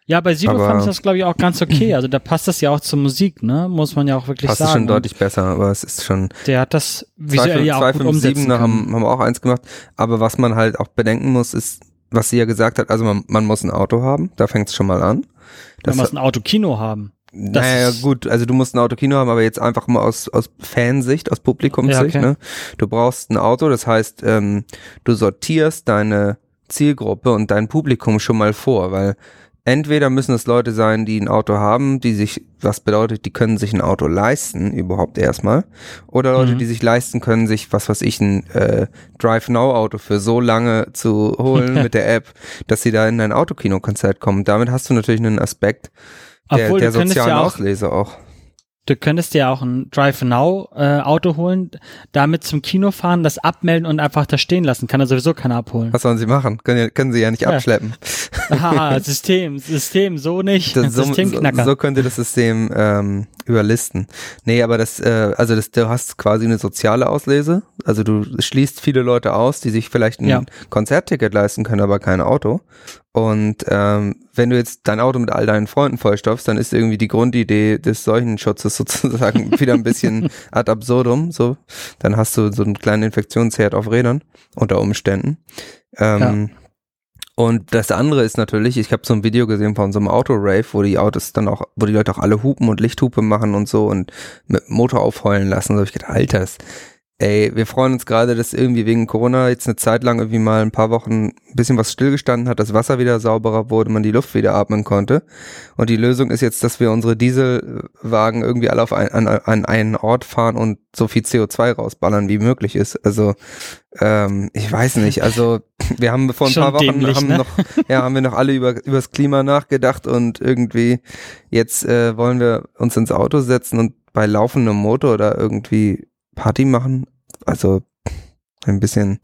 ja, bei Sido Aber- fand ich das, glaube ich, auch ganz okay. Also da passt das ja auch zur Musik, ne? Muss man ja auch wirklich Passt sagen. schon deutlich besser, aber es ist schon der hat das visuell ja auch gut 257 umsetzen haben, können. haben wir auch eins gemacht. Aber was man halt auch bedenken muss, ist, was sie ja gesagt hat, also man, man muss ein Auto haben, da fängt es schon mal an. Man muss ein Autokino haben. Das Naja, gut, also du musst ein Autokino haben, aber jetzt einfach mal aus, aus Fansicht, aus Publikumssicht. Ja, okay. ne? Du brauchst ein Auto, das heißt, ähm, du sortierst deine Zielgruppe und dein Publikum schon mal vor, weil entweder müssen es Leute sein, die ein Auto haben, die sich, was bedeutet, die können sich ein Auto leisten, überhaupt erstmal, oder Leute, Mhm. die sich leisten können, sich, was weiß ich, ein äh, Drive Now Auto für so lange zu holen mit der App, dass sie da in ein Autokino-Konzert kommen. Damit hast du natürlich einen Aspekt der, Obwohl, der sozialen ja auch, Auslese auch. Du könntest dir auch ein Drive Now äh, Auto holen, damit zum Kino fahren, das abmelden und einfach da stehen lassen. Kann er sowieso keiner abholen. Was sollen sie machen? Können, können sie ja nicht Ja. abschleppen. Haha, System, System, so nicht. Das, so, so, Systemknacker. so könnte das System ähm, überlisten. Nee, aber das, äh, also das, du hast quasi eine soziale Auslese. Also du schließt viele Leute aus, die sich vielleicht ein Ja. Konzertticket leisten können, aber kein Auto. Und ähm, wenn du jetzt dein Auto mit all deinen Freunden vollstopfst, dann ist irgendwie die Grundidee des Seuchenschutzes sozusagen wieder ein bisschen ad absurdum. So, dann hast du so einen kleinen Infektionsherd auf Rädern unter Umständen. Ähm, Und das andere ist natürlich, ich habe so ein Video gesehen von so einem Autorave, wo die Autos dann auch, wo die Leute auch alle hupen und Lichthupe machen und so und mit Motor aufheulen lassen. So ich gedacht, Alter, das, ey, wir freuen uns gerade, dass irgendwie wegen Corona jetzt eine Zeit lang irgendwie mal ein paar Wochen ein bisschen was stillgestanden hat, das Wasser wieder sauberer wurde, man die Luft wieder atmen konnte. Und die Lösung ist jetzt, dass wir unsere Dieselwagen irgendwie alle auf ein, an, an einen Ort fahren und so viel CO2 rausballern, wie möglich ist. Also ähm, ich weiß nicht, also wir haben vor ein paar Wochen dämlich, haben ne? noch, ja, haben wir noch alle über übers Klima nachgedacht und irgendwie jetzt äh, wollen wir uns ins Auto setzen und bei laufendem Motor oder irgendwie Party machen. Also ein bisschen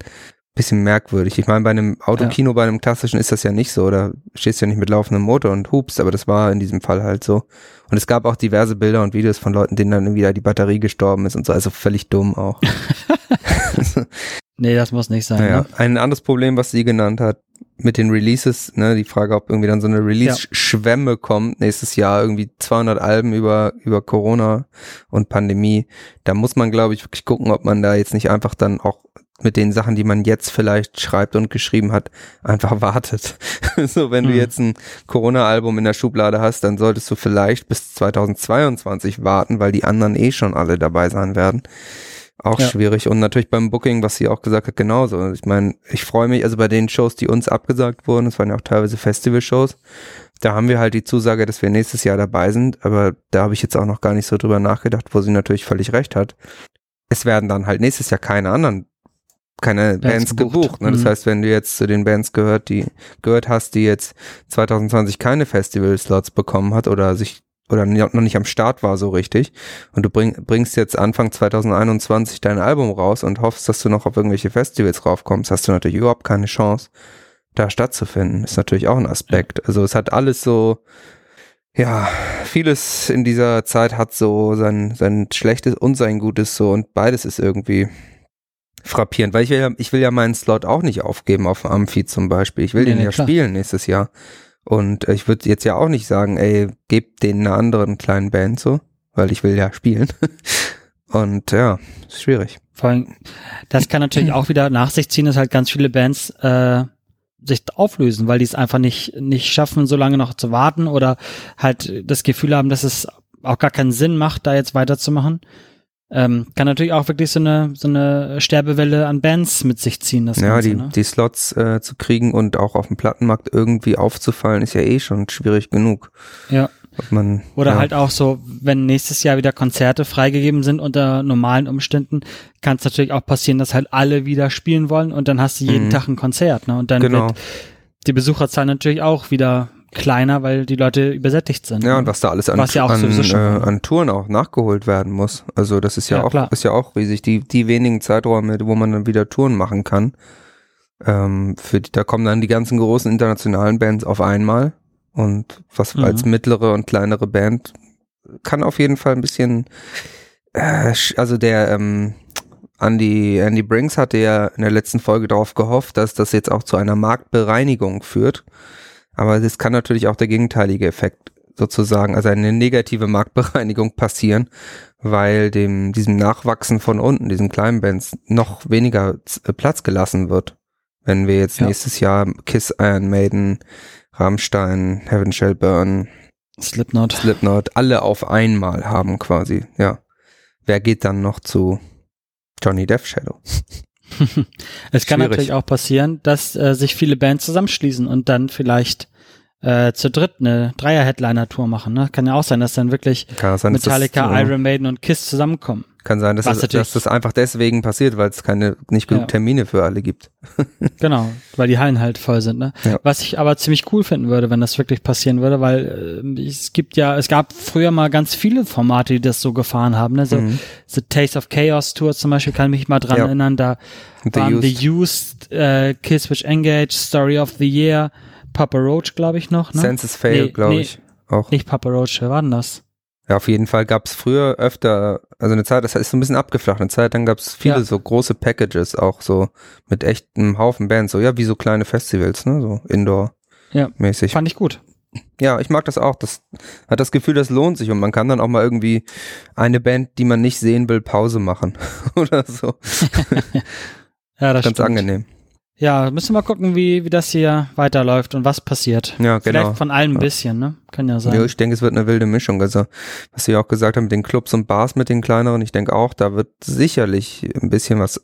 bisschen merkwürdig. Ich meine, bei einem Autokino, bei einem klassischen ist das ja nicht so. Da stehst du ja nicht mit laufendem Motor und hupst, aber das war in diesem Fall halt so. Und es gab auch diverse Bilder und Videos von Leuten, denen dann wieder die Batterie gestorben ist und so. Also völlig dumm auch. Nee, das muss nicht sein. Naja, Ne? ein anderes Problem, was sie genannt hat, mit den Releases, ne, die Frage, ob irgendwie dann so eine Release-Schwemme kommt, nächstes Jahr irgendwie 200 Alben über, über Corona und Pandemie. Da muss man, glaube ich, wirklich gucken, ob man da jetzt nicht einfach dann auch mit den Sachen, die man jetzt vielleicht schreibt und geschrieben hat, einfach wartet. so, wenn du Hm. jetzt ein Corona-Album in der Schublade hast, dann solltest du vielleicht bis 2022 warten, weil die anderen eh schon alle dabei sein werden. Auch Ja. schwierig. Und natürlich beim Booking, was sie auch gesagt hat, genauso. Ich meine, ich freue mich, also bei den Shows, die uns abgesagt wurden, das waren ja auch teilweise Festival-Shows, da haben wir halt die Zusage, dass wir nächstes Jahr dabei sind, aber da habe ich jetzt auch noch gar nicht so drüber nachgedacht, wo sie natürlich völlig recht hat. Es werden dann halt nächstes Jahr keine anderen, keine Bands, gebucht. gebucht. ne? Das Mhm. heißt, wenn du jetzt zu den Bands gehört, die gehört hast, die jetzt 2020 keine Festival-Slots bekommen hat oder sich oder noch nicht am Start war so richtig und du bring, bringst jetzt Anfang 2021 dein Album raus und hoffst, dass du noch auf irgendwelche Festivals raufkommst, hast du natürlich überhaupt keine Chance, da stattzufinden. Ist natürlich auch ein Aspekt. Also es hat alles so, Ja, vieles in dieser Zeit hat so sein, sein Schlechtes und sein Gutes so und beides ist irgendwie frappierend, weil ich will ja, ich will ja meinen Slot auch nicht aufgeben auf Amphi zum Beispiel. Ich will Nee, den nee, ja klar. spielen nächstes Jahr. Und äh, ich würde jetzt ja auch nicht sagen, ey, gebt den einer anderen kleinen Band so, weil ich will ja spielen. Und ja, ist schwierig. Vor allem, das kann natürlich auch wieder nach sich ziehen, dass halt ganz viele Bands äh, sich auflösen, weil die es einfach nicht, nicht schaffen, so lange noch zu warten oder halt das Gefühl haben, dass es auch gar keinen Sinn macht, da jetzt weiterzumachen. Ähm, kann natürlich auch wirklich so eine, so eine Sterbewelle an Bands mit sich ziehen. Das ja, Ganze, die, ne? die Slots äh, zu kriegen und auch auf dem Plattenmarkt irgendwie aufzufallen, ist ja eh schon schwierig genug. Ja. Man, Oder ja, halt auch so, wenn nächstes Jahr wieder Konzerte freigegeben sind unter normalen Umständen, kann es natürlich auch passieren, dass halt alle wieder spielen wollen und dann hast du jeden Mhm. Tag ein Konzert, ne? Und dann Genau. wird die Besucherzahl natürlich auch wieder kleiner, weil die Leute übersättigt sind. Ja, ne? und was da alles an, ja an, äh, an Touren auch nachgeholt werden muss. Also das ist ja, Ja, auch klar. ist ja auch riesig. Die die wenigen Zeiträume, wo man dann wieder Touren machen kann. Ähm, für die, da kommen dann die ganzen großen internationalen Bands auf einmal und was Mhm. als mittlere und kleinere Band kann auf jeden Fall ein bisschen. Äh, also der ähm, Andy Andy Brinks hatte ja in der letzten Folge darauf gehofft, dass das jetzt auch zu einer Marktbereinigung führt. Aber es kann natürlich auch der gegenteilige Effekt sozusagen, also eine negative Marktbereinigung passieren, weil dem, diesem Nachwachsen von unten, diesen kleinen Bands, noch weniger äh, Platz gelassen wird. Wenn wir jetzt Ja. nächstes Jahr Kiss, Iron Maiden, Rammstein, Heaven Shall Burn, Slipknot. Slipknot, alle auf einmal haben quasi, ja. Wer geht dann noch zu Johnny Death Shadow? es kann Schwierig. natürlich auch passieren, dass äh, sich viele Bands zusammenschließen und dann vielleicht äh, zu dritt eine Dreier-Headliner-Tour machen. Ne? Kann ja auch sein, dass dann wirklich sein, Metallica, das, Iron Maiden und Kiss zusammenkommen. Kann sein, dass, es, dass das einfach deswegen passiert, weil es keine, nicht genug Ja. Termine für alle gibt. Genau, weil die Hallen halt voll sind. Ne? Ja. Was ich aber ziemlich cool finden würde, wenn das wirklich passieren würde, weil äh, es gibt ja, es gab früher mal ganz viele Formate, die das so gefahren haben. Ne? So Mhm. The Taste of Chaos Tour zum Beispiel kann ich mich mal dran Ja. erinnern. Da The waren Used. The Used, äh, Kiss Which Engage, Story of the Year, Papa Roach, glaube ich noch. Ne? Census Fail, Nee, glaube nee. ich. Auch. Nicht Papa Roach, wer war denn das? Ja, auf jeden Fall gab es früher öfter, also eine Zeit, das ist so ein bisschen abgeflacht, eine Zeit, dann gab es viele Ja. so große Packages, auch so mit echtem Haufen Bands, so ja, wie so kleine Festivals, ne, so Ja. Indoor-mäßig. Fand ich gut. Ja, ich mag das auch. Das hat das Gefühl, das lohnt sich und man kann dann auch mal irgendwie eine Band, die man nicht sehen will, Pause machen oder so. Ja, das Ganz stimmt. angenehm. Ja, müssen wir mal gucken, wie, wie das hier weiterläuft und was passiert. Ja, genau. Vielleicht von allem ein bisschen, ne? Kann ja sein. Ja, ich denke, es wird eine wilde Mischung. Also, was Sie auch gesagt haben mit den Clubs und Bars mit den kleineren, ich denke auch, da wird sicherlich ein bisschen was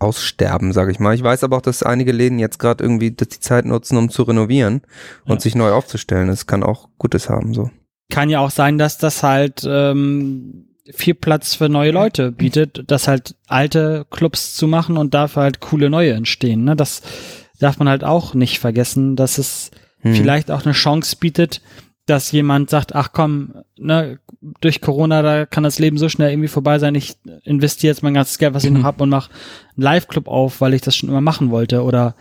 aussterben, sage ich mal. Ich weiß aber auch, dass einige Läden jetzt gerade irgendwie die Zeit nutzen, um zu renovieren und Ja. sich neu aufzustellen. Das kann auch Gutes haben, so. kann ja auch sein, dass das halt ähm, viel Platz für neue Leute bietet, dass halt alte Clubs zu machen und dafür halt coole neue entstehen. Ne? Das darf man halt auch nicht vergessen, dass es Hm. vielleicht auch eine Chance bietet, dass jemand sagt, ach komm, ne, durch Corona, da kann das Leben so schnell irgendwie vorbei sein, ich investiere jetzt mein ganzes Geld, was ich Mhm. noch hab und mache einen Live-Club auf, weil ich das schon immer machen wollte. Oder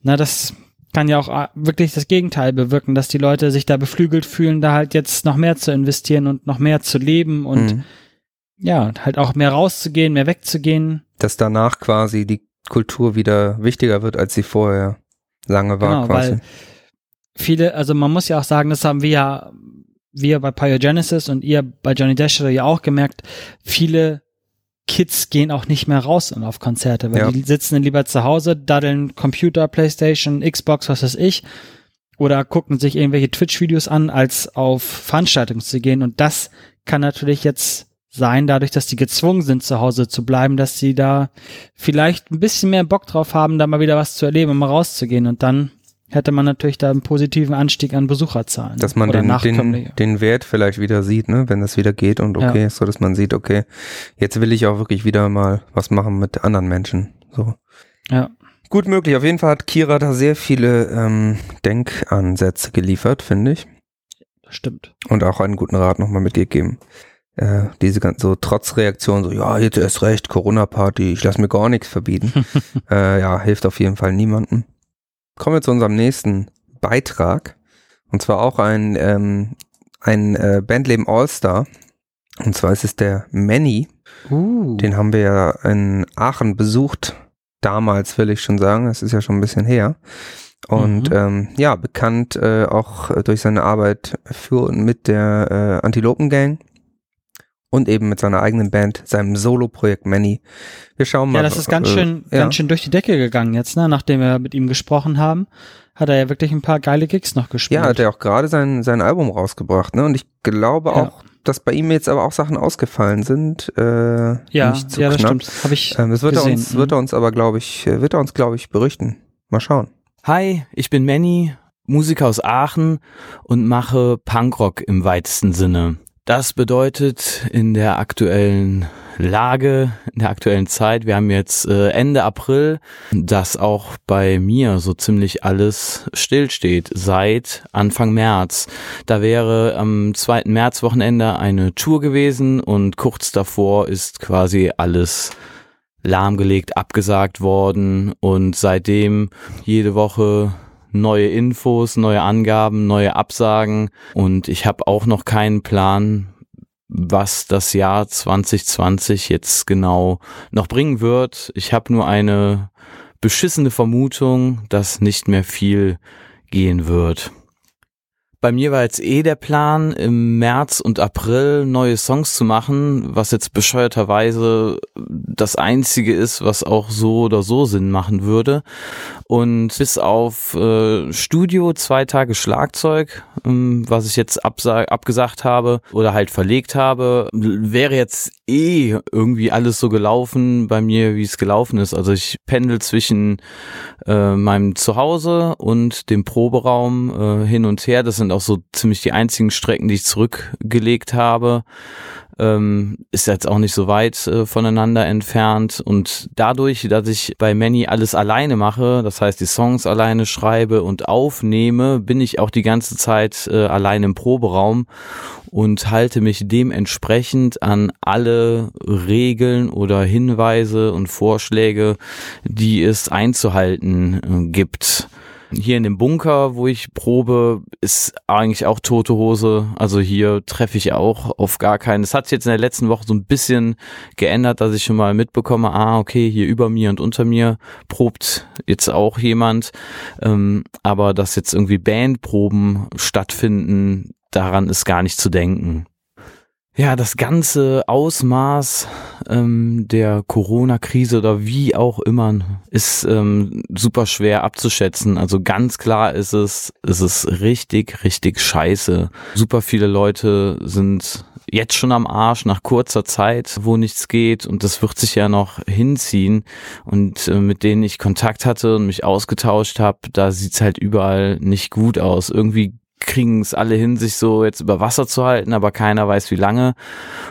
na, das kann ja auch äh, wirklich das Gegenteil bewirken, dass die Leute sich da beflügelt fühlen, da halt jetzt noch mehr zu investieren und noch mehr zu leben und Hm. ja, halt auch mehr rauszugehen, mehr wegzugehen. Dass danach quasi die Kultur wieder wichtiger wird, als sie vorher lange war, Genau, quasi. weil viele, also man muss ja auch sagen, das haben wir ja, wir bei Pyogenesis und ihr bei Johnny Dasher ja auch gemerkt, viele Kids gehen auch nicht mehr raus und auf Konzerte, weil Ja. die sitzen dann lieber zu Hause, daddeln Computer, Playstation, Xbox, was weiß ich, oder gucken sich irgendwelche Twitch-Videos an, als auf Veranstaltungen zu gehen. Und das kann natürlich jetzt sein, dadurch, dass die gezwungen sind, zu Hause zu bleiben, dass sie da vielleicht ein bisschen mehr Bock drauf haben, da mal wieder was zu erleben mal rauszugehen. Und dann hätte man natürlich da einen positiven Anstieg an Besucherzahlen. dass man den, den, den Wert vielleicht wieder sieht, ne, wenn das wieder geht und okay, ist, so dass man sieht, okay, jetzt will ich auch wirklich wieder mal was machen mit anderen Menschen. So. Ja. Gut möglich. Auf jeden Fall hat Kira da sehr viele ähm, Denkansätze geliefert, finde ich. Das stimmt. Und auch einen guten Rat nochmal mitgegeben. Äh, diese ganze so Trotzreaktion, so, ja, jetzt erst recht, Corona-Party, ich lasse mir gar nichts verbieten. äh, ja, hilft auf jeden Fall niemandem. Kommen wir zu unserem nächsten Beitrag. Und zwar auch ein, ähm, ein äh, Bandleben All-Star. Und zwar ist es der Manny. Uh. Den haben wir ja in Aachen besucht. Damals will ich schon sagen. Das ist ja schon ein bisschen her. Und Mhm. ähm, ja, bekannt äh, auch durch seine Arbeit für und mit der äh, Antilopen Gang und eben mit seiner eigenen Band, seinem Solo-Projekt Manny. Wir schauen mal. Ja, das ist ganz äh, schön, ja. ganz schön durch die Decke gegangen jetzt, ne? Nachdem wir mit ihm gesprochen haben, hat er ja wirklich ein paar geile Gigs noch gespielt. Ja, hat er auch gerade sein, sein Album rausgebracht, ne? Und ich glaube Ja. auch, dass bei ihm jetzt aber auch Sachen ausgefallen sind. Äh, ja, nicht zu ja, das knapp. stimmt. Habe ich Ähm, das wird er gesehen. uns, wird er uns aber, glaube ich, äh, wird er uns, glaube ich, berichten. Mal schauen. Hi, ich bin Manny, Musiker aus Aachen und mache Punkrock im weitesten Sinne. Das bedeutet in der aktuellen Lage, in der aktuellen Zeit, wir haben jetzt äh, Ende April, dass auch bei mir so ziemlich alles stillsteht seit Anfang März. Da wäre am 2. Märzwochenende eine Tour gewesen und kurz davor ist quasi alles lahmgelegt, abgesagt worden und seitdem jede Woche neue Infos, neue Angaben, neue Absagen und ich habe auch noch keinen Plan, was das Jahr 2020 jetzt genau noch bringen wird. Ich habe nur eine beschissene Vermutung, dass nicht mehr viel gehen wird. Bei mir war jetzt eh der Plan, im März und April neue Songs zu machen, was jetzt bescheuerterweise das einzige ist, was auch so oder so Sinn machen würde. Und bis auf äh, Studio, zwei Tage Schlagzeug, ähm, was ich jetzt abgesagt habe oder halt verlegt habe, wäre jetzt eh irgendwie alles so gelaufen bei mir, wie es gelaufen ist. Also ich pendel zwischen äh, meinem Zuhause und dem Proberaum äh, hin und her. Das sind auch so ziemlich die einzigen Strecken, die ich zurückgelegt habe. Ähm, ist jetzt auch nicht so weit äh, voneinander entfernt und dadurch, dass ich bei Manny alles alleine mache, das heißt die Songs alleine schreibe und aufnehme, bin ich auch die ganze Zeit äh, allein im Proberaum und halte mich dementsprechend an alle Regeln oder Hinweise und Vorschläge, die es einzuhalten äh, gibt. Hier in dem Bunker, wo ich probe, ist eigentlich auch tote Hose. Also hier treffe ich auch auf gar keinen. Es hat sich jetzt in der letzten Woche so ein bisschen geändert, dass ich schon mal mitbekomme, ah, okay, hier über mir und unter mir probt jetzt auch jemand. Ähm, aber dass jetzt irgendwie Bandproben stattfinden, daran ist gar nicht zu denken. Ja, das ganze Ausmaß ähm, der Corona-Krise oder wie auch immer ist ähm, super schwer abzuschätzen. Also ganz klar ist es, es ist richtig, richtig scheiße. Super viele Leute sind jetzt schon am Arsch nach kurzer Zeit, wo nichts geht und das wird sich ja noch hinziehen und äh, mit denen ich Kontakt hatte und mich ausgetauscht habe, da sieht's halt überall nicht gut aus. Irgendwie kriegen es alle hin, sich so jetzt über Wasser zu halten, aber keiner weiß wie lange.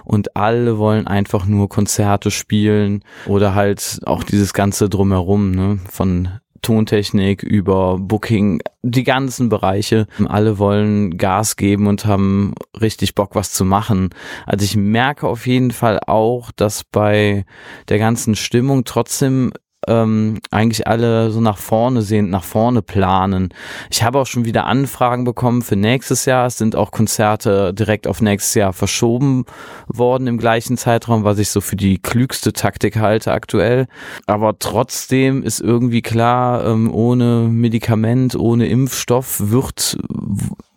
Und alle wollen einfach nur Konzerte spielen oder halt auch dieses ganze drumherum, ne? Von Tontechnik über Booking, die ganzen Bereiche. Alle wollen Gas geben und haben richtig Bock, was zu machen. Also ich merke auf jeden Fall auch, dass bei der ganzen Stimmung trotzdem ähm, eigentlich alle so nach vorne sehend, nach vorne planen. Ich habe auch schon wieder Anfragen bekommen für nächstes Jahr. Es sind auch Konzerte direkt auf nächstes Jahr verschoben worden im gleichen Zeitraum, was ich so für die klügste Taktik halte aktuell. Aber trotzdem ist irgendwie klar, ähm, ohne Medikament, ohne Impfstoff wird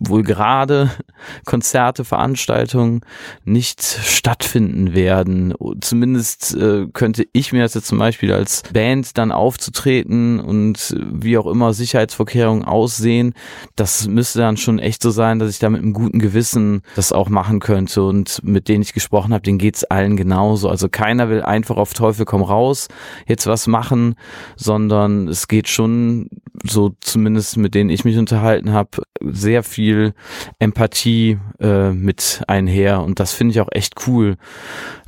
wohl gerade Konzerte, Veranstaltungen nicht stattfinden werden. Zumindest äh, könnte ich mir das jetzt zum Beispiel als Band dann aufzutreten und wie auch immer Sicherheitsvorkehrungen aussehen, das müsste dann schon echt so sein, dass ich da mit einem guten Gewissen das auch machen könnte. Und mit denen ich gesprochen habe, denen geht's allen genauso. Also keiner will einfach auf Teufel komm raus jetzt was machen, sondern es geht schon so zumindest mit denen ich mich unterhalten habe, sehr viel Empathie äh, mit einher und das finde ich auch echt cool,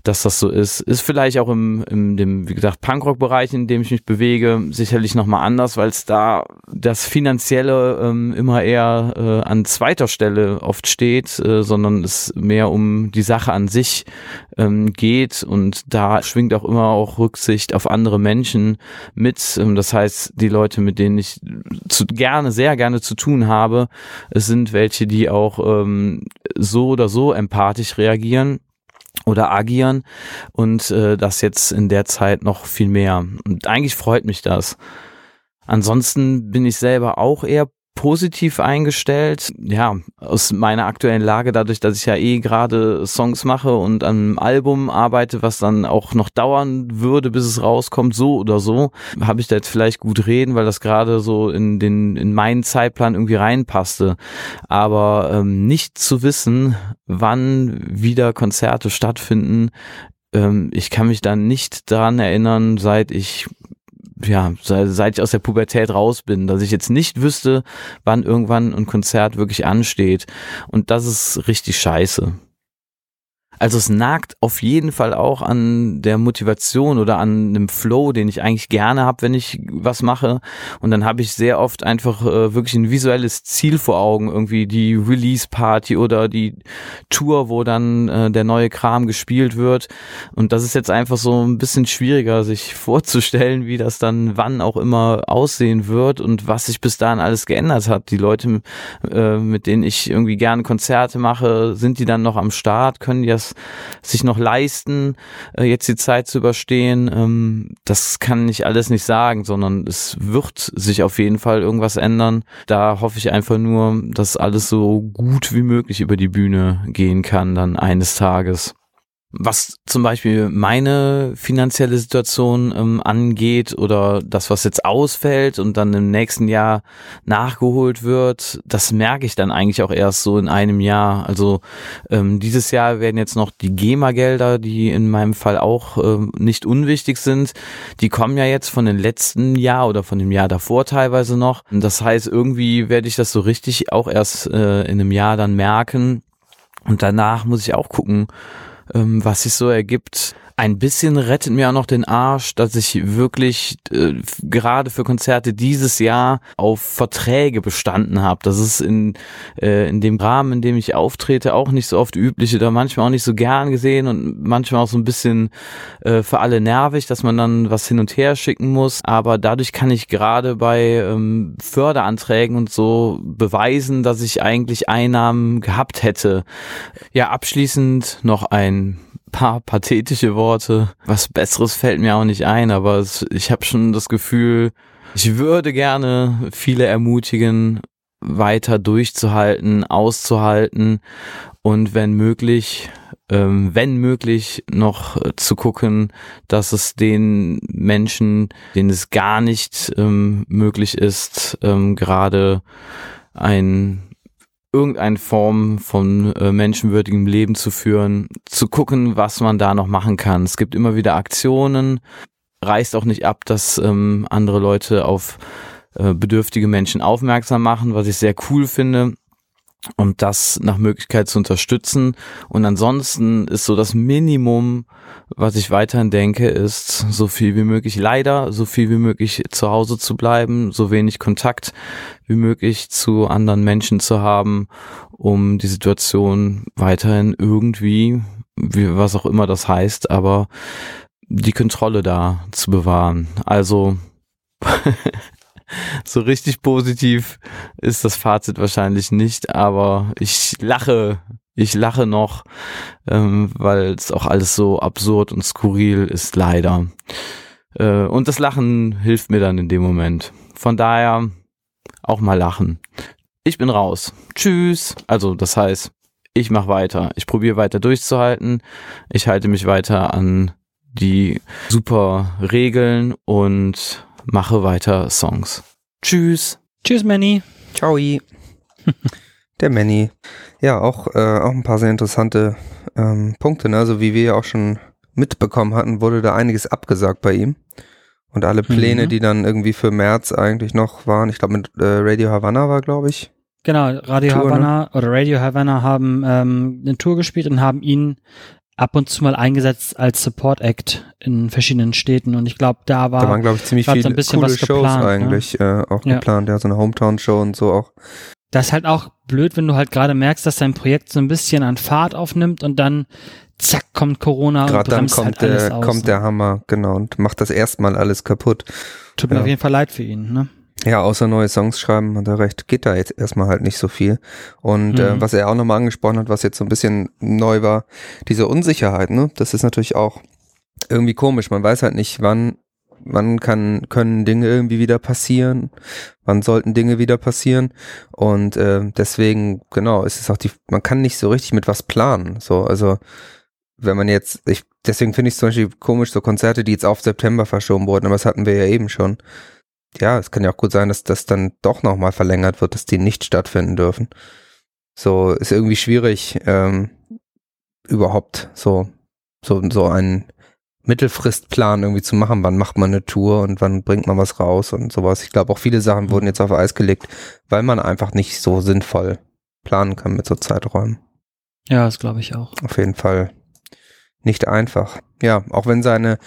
dass das so ist. Ist vielleicht auch im, im dem, wie gesagt, Punkrock-Bereich, in dem ich mich bewege, sicherlich nochmal anders, weil es da das Finanzielle ähm, immer eher äh, an zweiter Stelle oft steht, äh, sondern es mehr um die Sache an sich ähm, geht und da schwingt auch immer auch Rücksicht auf andere Menschen mit. Ähm, das heißt, die Leute, mit denen ich zu gerne, sehr gerne zu tun habe, es sind welche, die auch ähm, so oder so empathisch reagieren oder agieren und äh, das jetzt in der Zeit noch viel mehr. Und eigentlich freut mich das. Ansonsten bin ich selber auch eher positiv eingestellt. Ja, aus meiner aktuellen Lage, dadurch, dass ich ja eh gerade Songs mache und an einem Album arbeite, was dann auch noch dauern würde, bis es rauskommt, so oder so, habe ich da jetzt vielleicht gut reden, weil das gerade so in den in meinen Zeitplan irgendwie reinpasste. Aber ähm, nicht zu wissen, wann wieder Konzerte stattfinden, ähm, ich kann mich da nicht daran erinnern, seit ich ja, seit ich aus der Pubertät raus bin, dass ich jetzt nicht wüsste, wann irgendwann ein Konzert wirklich ansteht. Und das ist richtig scheiße. Also es nagt auf jeden Fall auch an der Motivation oder an einem Flow, den ich eigentlich gerne habe, wenn ich was mache. Und dann habe ich sehr oft einfach äh, wirklich ein visuelles Ziel vor Augen, irgendwie die Release-Party oder die Tour, wo dann äh, der neue Kram gespielt wird. Und das ist jetzt einfach so ein bisschen schwieriger, sich vorzustellen, wie das dann wann auch immer aussehen wird und was sich bis dahin alles geändert hat. Die Leute, äh, mit denen ich irgendwie gerne Konzerte mache, sind die dann noch am Start? Können die das das sich noch leisten, äh, jetzt die Zeit zu überstehen. Ähm, das kann ich alles nicht sagen, sondern es wird sich auf jeden Fall irgendwas ändern. Da hoffe ich einfach nur, dass alles so gut wie möglich über die Bühne gehen kann dann eines Tages. Was zum Beispiel meine finanzielle Situation ähm, angeht oder das, was jetzt ausfällt und dann im nächsten Jahr nachgeholt wird, das merke ich dann eigentlich auch erst so in einem Jahr. Also ähm, dieses Jahr werden jetzt noch die GEMA-Gelder, die in meinem Fall auch ähm, nicht unwichtig sind, die kommen ja jetzt von den letzten Jahr oder von dem Jahr davor teilweise noch. Das heißt, irgendwie werde ich das so richtig auch erst äh, in einem Jahr dann merken. Und danach muss ich auch gucken, was sich so ergibt. Ein bisschen rettet mir auch noch den Arsch, dass ich wirklich äh, gerade für Konzerte dieses Jahr auf Verträge bestanden habe. Das ist in, äh, in dem Rahmen, in dem ich auftrete, auch nicht so oft üblich oder manchmal auch nicht so gern gesehen und manchmal auch so ein bisschen äh, für alle nervig, dass man dann was hin und her schicken muss. Aber dadurch kann ich gerade bei ähm, Förderanträgen und so beweisen, dass ich eigentlich Einnahmen gehabt hätte. Ja, abschließend noch ein paar pathetische Worte. Was Besseres fällt mir auch nicht ein, aber es, ich habe schon das Gefühl, ich würde gerne viele ermutigen, weiter durchzuhalten, auszuhalten und wenn möglich, ähm, wenn möglich, noch äh, zu gucken, dass es den Menschen, denen es gar nicht ähm, möglich ist, ähm, gerade ein irgendeine Form von äh, menschenwürdigem Leben zu führen, zu gucken, was man da noch machen kann. Es gibt immer wieder Aktionen, reißt auch nicht ab, dass ähm, andere Leute auf äh, bedürftige Menschen aufmerksam machen, was ich sehr cool finde um das nach Möglichkeit zu unterstützen. Und ansonsten ist so das Minimum, was ich weiterhin denke, ist so viel wie möglich leider, so viel wie möglich zu Hause zu bleiben, so wenig Kontakt wie möglich zu anderen Menschen zu haben, um die Situation weiterhin irgendwie, wie, was auch immer das heißt, aber die Kontrolle da zu bewahren. Also so richtig positiv ist das Fazit wahrscheinlich nicht, aber ich lache, ich lache noch, ähm, weil es auch alles so absurd und skurril ist, leider. Äh, und das Lachen hilft mir dann in dem Moment. Von daher auch mal lachen. Ich bin raus. Tschüss. Also das heißt, ich mache weiter. Ich probiere weiter durchzuhalten. Ich halte mich weiter an die super Regeln und mache weiter Songs. Tschüss. Tschüss, Manny. Ciao. Der Manny. Ja, auch, äh, auch ein paar sehr interessante ähm, Punkte. Ne? Also wie wir ja auch schon mitbekommen hatten, wurde da einiges abgesagt bei ihm. Und alle Pläne, mhm. die dann irgendwie für März eigentlich noch waren, ich glaube mit äh, Radio Havana war, glaube ich. Genau, Radio Tour? Havana ne? oder Radio Havana haben ähm, eine Tour gespielt und haben ihn ab und zu mal eingesetzt als Support Act in verschiedenen Städten und ich glaube, da war da waren glaube ich ziemlich viele ein bisschen coole was Shows geplant, ne? eigentlich ne? äh, auch ja. geplant, ja so eine Hometown Show und so auch. Das ist halt auch blöd, wenn du halt gerade merkst, dass dein Projekt so ein bisschen an Fahrt aufnimmt und dann zack kommt Corona Gerade dann kommt halt der aus, kommt ne? der Hammer genau und macht das erstmal alles kaputt. Tut mir ja. auf jeden Fall leid für ihn, ne? Ja, außer neue Songs schreiben, hat er recht, geht da jetzt erstmal halt nicht so viel. Und äh, Mhm. was er auch nochmal angesprochen hat, was jetzt so ein bisschen neu war, diese Unsicherheit, ne? Das ist natürlich auch irgendwie komisch. Man weiß halt nicht, wann, wann kann, können Dinge irgendwie wieder passieren, wann sollten Dinge wieder passieren. Und äh, deswegen, genau, ist es auch die, man kann nicht so richtig mit was planen. So, also wenn man jetzt, ich, deswegen finde ich es zum Beispiel komisch, so Konzerte, die jetzt auf September verschoben wurden, aber das hatten wir ja eben schon ja, es kann ja auch gut sein, dass das dann doch nochmal verlängert wird, dass die nicht stattfinden dürfen. So ist irgendwie schwierig, ähm, überhaupt so, so, so einen Mittelfristplan irgendwie zu machen. Wann macht man eine Tour und wann bringt man was raus und sowas. Ich glaube, auch viele Sachen wurden jetzt auf Eis gelegt, weil man einfach nicht so sinnvoll planen kann mit so Zeiträumen. Ja, das glaube ich auch. Auf jeden Fall nicht einfach. Ja, auch wenn seine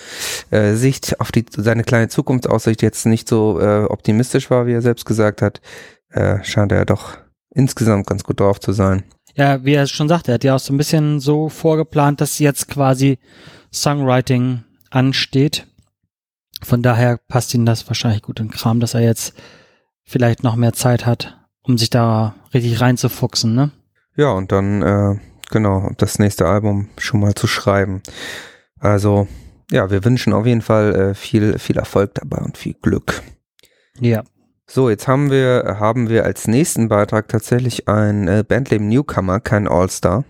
äh, Sicht auf die seine kleine Zukunftsaussicht jetzt nicht so äh, optimistisch war, wie er selbst gesagt hat, äh, scheint er doch insgesamt ganz gut drauf zu sein. Ja, wie er schon sagte, er hat ja auch so ein bisschen so vorgeplant, dass jetzt quasi Songwriting ansteht. Von daher passt ihm das wahrscheinlich gut in Kram, dass er jetzt vielleicht noch mehr Zeit hat, um sich da richtig reinzufuchsen, ne? Ja, und dann äh, genau das nächste Album schon mal zu schreiben. Also ja, wir wünschen auf jeden Fall äh, viel viel Erfolg dabei und viel Glück. Ja. So, jetzt haben wir, haben wir als nächsten Beitrag tatsächlich ein äh, Bandleben Newcomer, kein All-Star.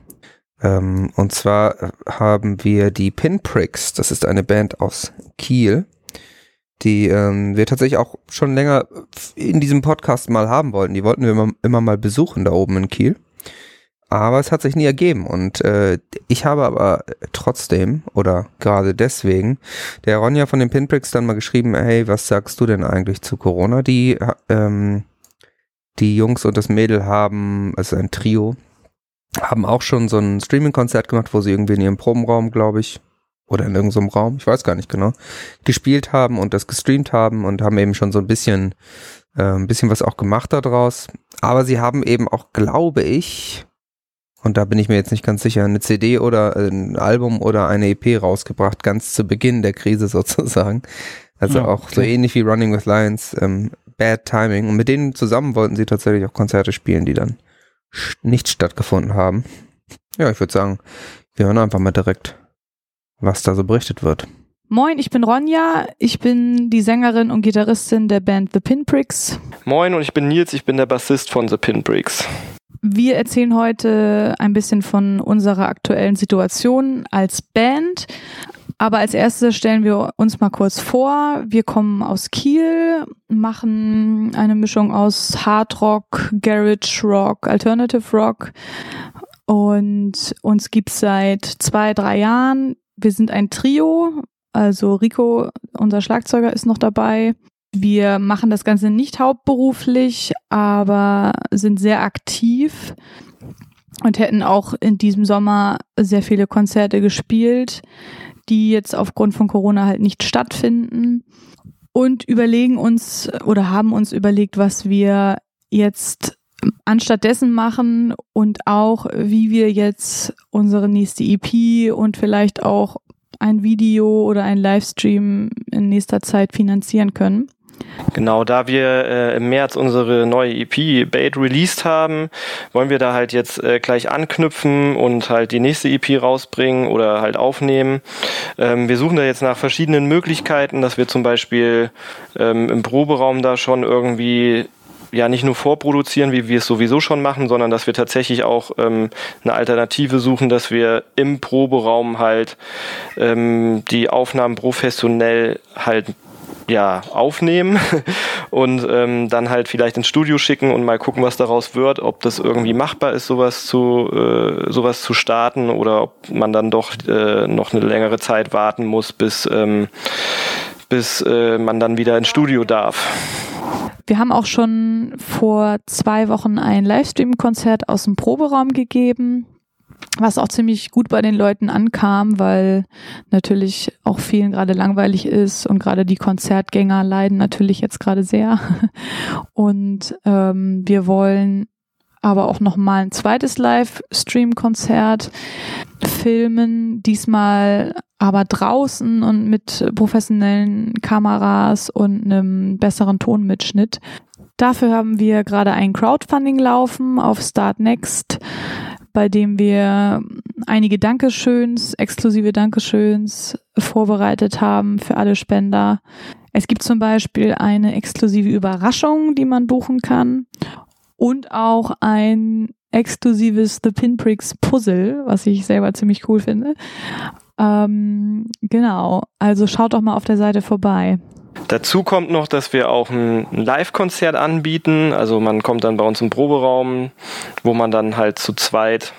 Ähm, und zwar äh, haben wir die Pinpricks, das ist eine Band aus Kiel, die ähm, wir tatsächlich auch schon länger in diesem Podcast mal haben wollten. Die wollten wir immer, immer mal besuchen da oben in Kiel. Aber es hat sich nie ergeben und äh, ich habe aber trotzdem oder gerade deswegen der Ronja von den Pinpricks dann mal geschrieben, hey, was sagst du denn eigentlich zu Corona? Die, ähm, die Jungs und das Mädel haben, also ein Trio, haben auch schon so ein Streaming-Konzert gemacht, wo sie irgendwie in ihrem Probenraum, glaube ich, oder in irgendeinem Raum, ich weiß gar nicht genau, gespielt haben und das gestreamt haben und haben eben schon so ein bisschen, äh, ein bisschen was auch gemacht daraus. Aber sie haben eben auch, glaube ich, und da bin ich mir jetzt nicht ganz sicher, eine CD oder ein Album oder eine EP rausgebracht, ganz zu Beginn der Krise sozusagen. Also Ja, auch so okay. ähnlich wie Running with Lions, ähm, Bad Timing. Und mit denen zusammen wollten sie tatsächlich auch Konzerte spielen, die dann nicht stattgefunden haben. Ja, ich würde sagen, wir hören einfach mal direkt, was da so berichtet wird. Moin, ich bin Ronja. Ich bin die Sängerin und Gitarristin der Band The Pinpricks. Moin und ich bin Nils, ich bin der Bassist von The Pinbricks. Wir erzählen heute ein bisschen von unserer aktuellen Situation als Band. Aber als erstes stellen wir uns mal kurz vor. Wir kommen aus Kiel, machen eine Mischung aus Hard Rock, Garage Rock, Alternative Rock und uns gibt's seit zwei, drei Jahren. Wir sind ein Trio, also Rico, unser Schlagzeuger, ist noch dabei. Wir machen das Ganze nicht hauptberuflich, aber sind sehr aktiv und hätten auch in diesem Sommer sehr viele Konzerte gespielt, die jetzt aufgrund von Corona halt nicht stattfinden. Und überlegen uns oder haben uns überlegt, was wir jetzt anstatt dessen machen und auch, wie wir jetzt unsere nächste EP und vielleicht auch ein Video oder ein Livestream in nächster Zeit finanzieren können. Genau, da wir äh, im März unsere neue EP Bait released haben, wollen wir da halt jetzt äh, gleich anknüpfen und halt die nächste EP rausbringen oder halt aufnehmen. Ähm, wir suchen da jetzt nach verschiedenen Möglichkeiten, dass wir zum Beispiel ähm, im Proberaum da schon irgendwie ja nicht nur vorproduzieren, wie wir es sowieso schon machen, sondern dass wir tatsächlich auch ähm, eine Alternative suchen, dass wir im Proberaum halt ähm, die Aufnahmen professionell halt ja, aufnehmen und ähm, dann halt vielleicht ins Studio schicken und mal gucken, was daraus wird, ob das irgendwie machbar ist, sowas zu, äh, sowas zu starten oder ob man dann doch äh, noch eine längere Zeit warten muss, bis, ähm, bis äh, man dann wieder ins Studio darf. Wir haben auch schon vor zwei Wochen ein Livestream-Konzert aus dem Proberaum gegeben, was auch ziemlich gut bei den Leuten ankam, weil natürlich auch vielen gerade langweilig ist und gerade die Konzertgänger leiden natürlich jetzt gerade sehr. Und ähm, wir wollen aber auch noch mal ein zweites Livestream-Konzert filmen, diesmal aber draußen und mit professionellen Kameras und einem besseren Tonmitschnitt. Dafür haben wir gerade ein Crowdfunding laufen auf Start Next, bei dem wir einige Dankeschöns, exklusive Dankeschöns vorbereitet haben für alle Spender. Es gibt zum Beispiel eine exklusive Überraschung, die man buchen kann und auch ein exklusives The Pinpricks Puzzle, was ich selber ziemlich cool finde. Ähm, genau, also schaut doch mal auf der Seite vorbei. Dazu kommt noch, dass wir auch ein Live-Konzert anbieten. Also man kommt dann bei uns im Proberaum, wo man dann halt zu zweit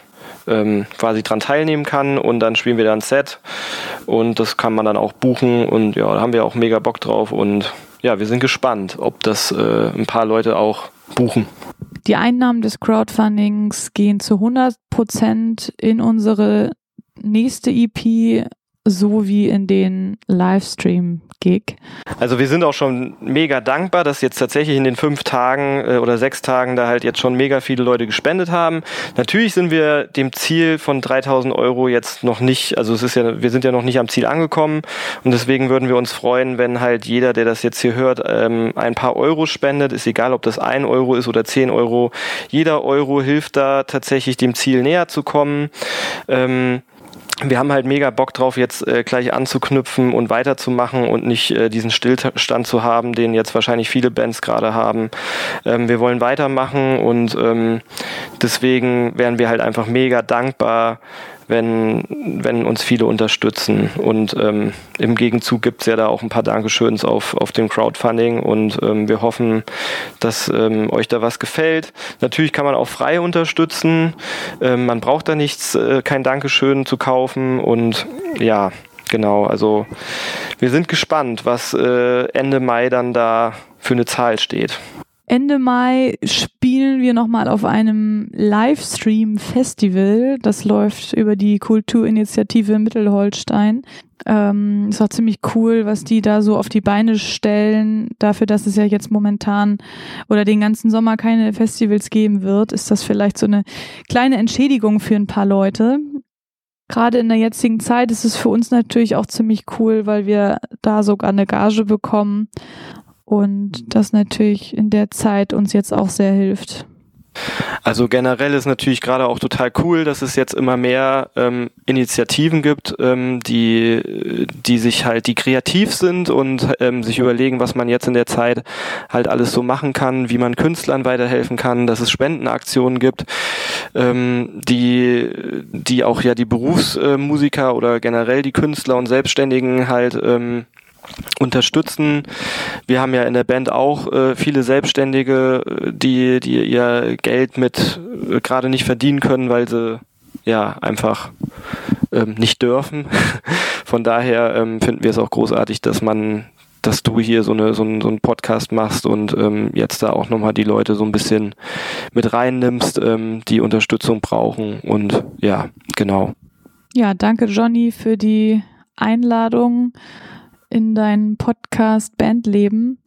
ähm, quasi dran teilnehmen kann und dann spielen wir dann ein Set und das kann man dann auch buchen und ja, da haben wir auch mega Bock drauf und ja, wir sind gespannt, ob das äh, ein paar Leute auch buchen. Die Einnahmen des Crowdfundings gehen zu 100 Prozent in unsere nächste EP sowie in den Livestream-Gig. Also wir sind auch schon mega dankbar, dass jetzt tatsächlich in den fünf Tagen äh, oder sechs Tagen da halt jetzt schon mega viele Leute gespendet haben. Natürlich sind wir dem Ziel von 3000 Euro jetzt noch nicht, also es ist ja, wir sind ja noch nicht am Ziel angekommen und deswegen würden wir uns freuen, wenn halt jeder, der das jetzt hier hört, ähm, ein paar Euro spendet. Ist egal, ob das ein Euro ist oder zehn Euro. Jeder Euro hilft da tatsächlich dem Ziel näher zu kommen. Ähm, wir haben halt mega Bock drauf, jetzt äh, gleich anzuknüpfen und weiterzumachen und nicht äh, diesen Stillstand zu haben, den jetzt wahrscheinlich viele Bands gerade haben. Ähm, wir wollen weitermachen und ähm, deswegen wären wir halt einfach mega dankbar, wenn, wenn uns viele unterstützen. Und ähm, im Gegenzug gibt es ja da auch ein paar Dankeschöns auf, auf dem Crowdfunding und ähm, wir hoffen, dass ähm, euch da was gefällt. Natürlich kann man auch frei unterstützen. Ähm, man braucht da nichts, äh, kein Dankeschön zu kaufen und ja, genau, also wir sind gespannt, was äh, Ende Mai dann da für eine Zahl steht. Ende Mai spielen wir nochmal auf einem Livestream-Festival. Das läuft über die Kulturinitiative Mittelholstein. Ähm, ist auch ziemlich cool, was die da so auf die Beine stellen. Dafür, dass es ja jetzt momentan oder den ganzen Sommer keine Festivals geben wird, ist das vielleicht so eine kleine Entschädigung für ein paar Leute. Gerade in der jetzigen Zeit ist es für uns natürlich auch ziemlich cool, weil wir da sogar eine Gage bekommen und das natürlich in der Zeit uns jetzt auch sehr hilft. Also generell ist natürlich gerade auch total cool, dass es jetzt immer mehr ähm, Initiativen gibt, ähm, die, die sich halt, die kreativ sind und ähm, sich überlegen, was man jetzt in der Zeit halt alles so machen kann, wie man Künstlern weiterhelfen kann, dass es Spendenaktionen gibt, ähm, die, die auch ja die Berufsmusiker oder generell die Künstler und Selbstständigen halt ähm, unterstützen. Wir haben ja in der Band auch äh, viele Selbstständige, äh, die, die ihr Geld mit äh, gerade nicht verdienen können, weil sie ja einfach ähm, nicht dürfen. Von daher ähm, finden wir es auch großartig, dass man dass du hier so, eine, so, ein, so einen Podcast machst und ähm, jetzt da auch nochmal die Leute so ein bisschen mit reinnimmst, ähm, die Unterstützung brauchen. Und ja, genau. Ja, danke Johnny für die Einladung in dein Podcast Bandleben.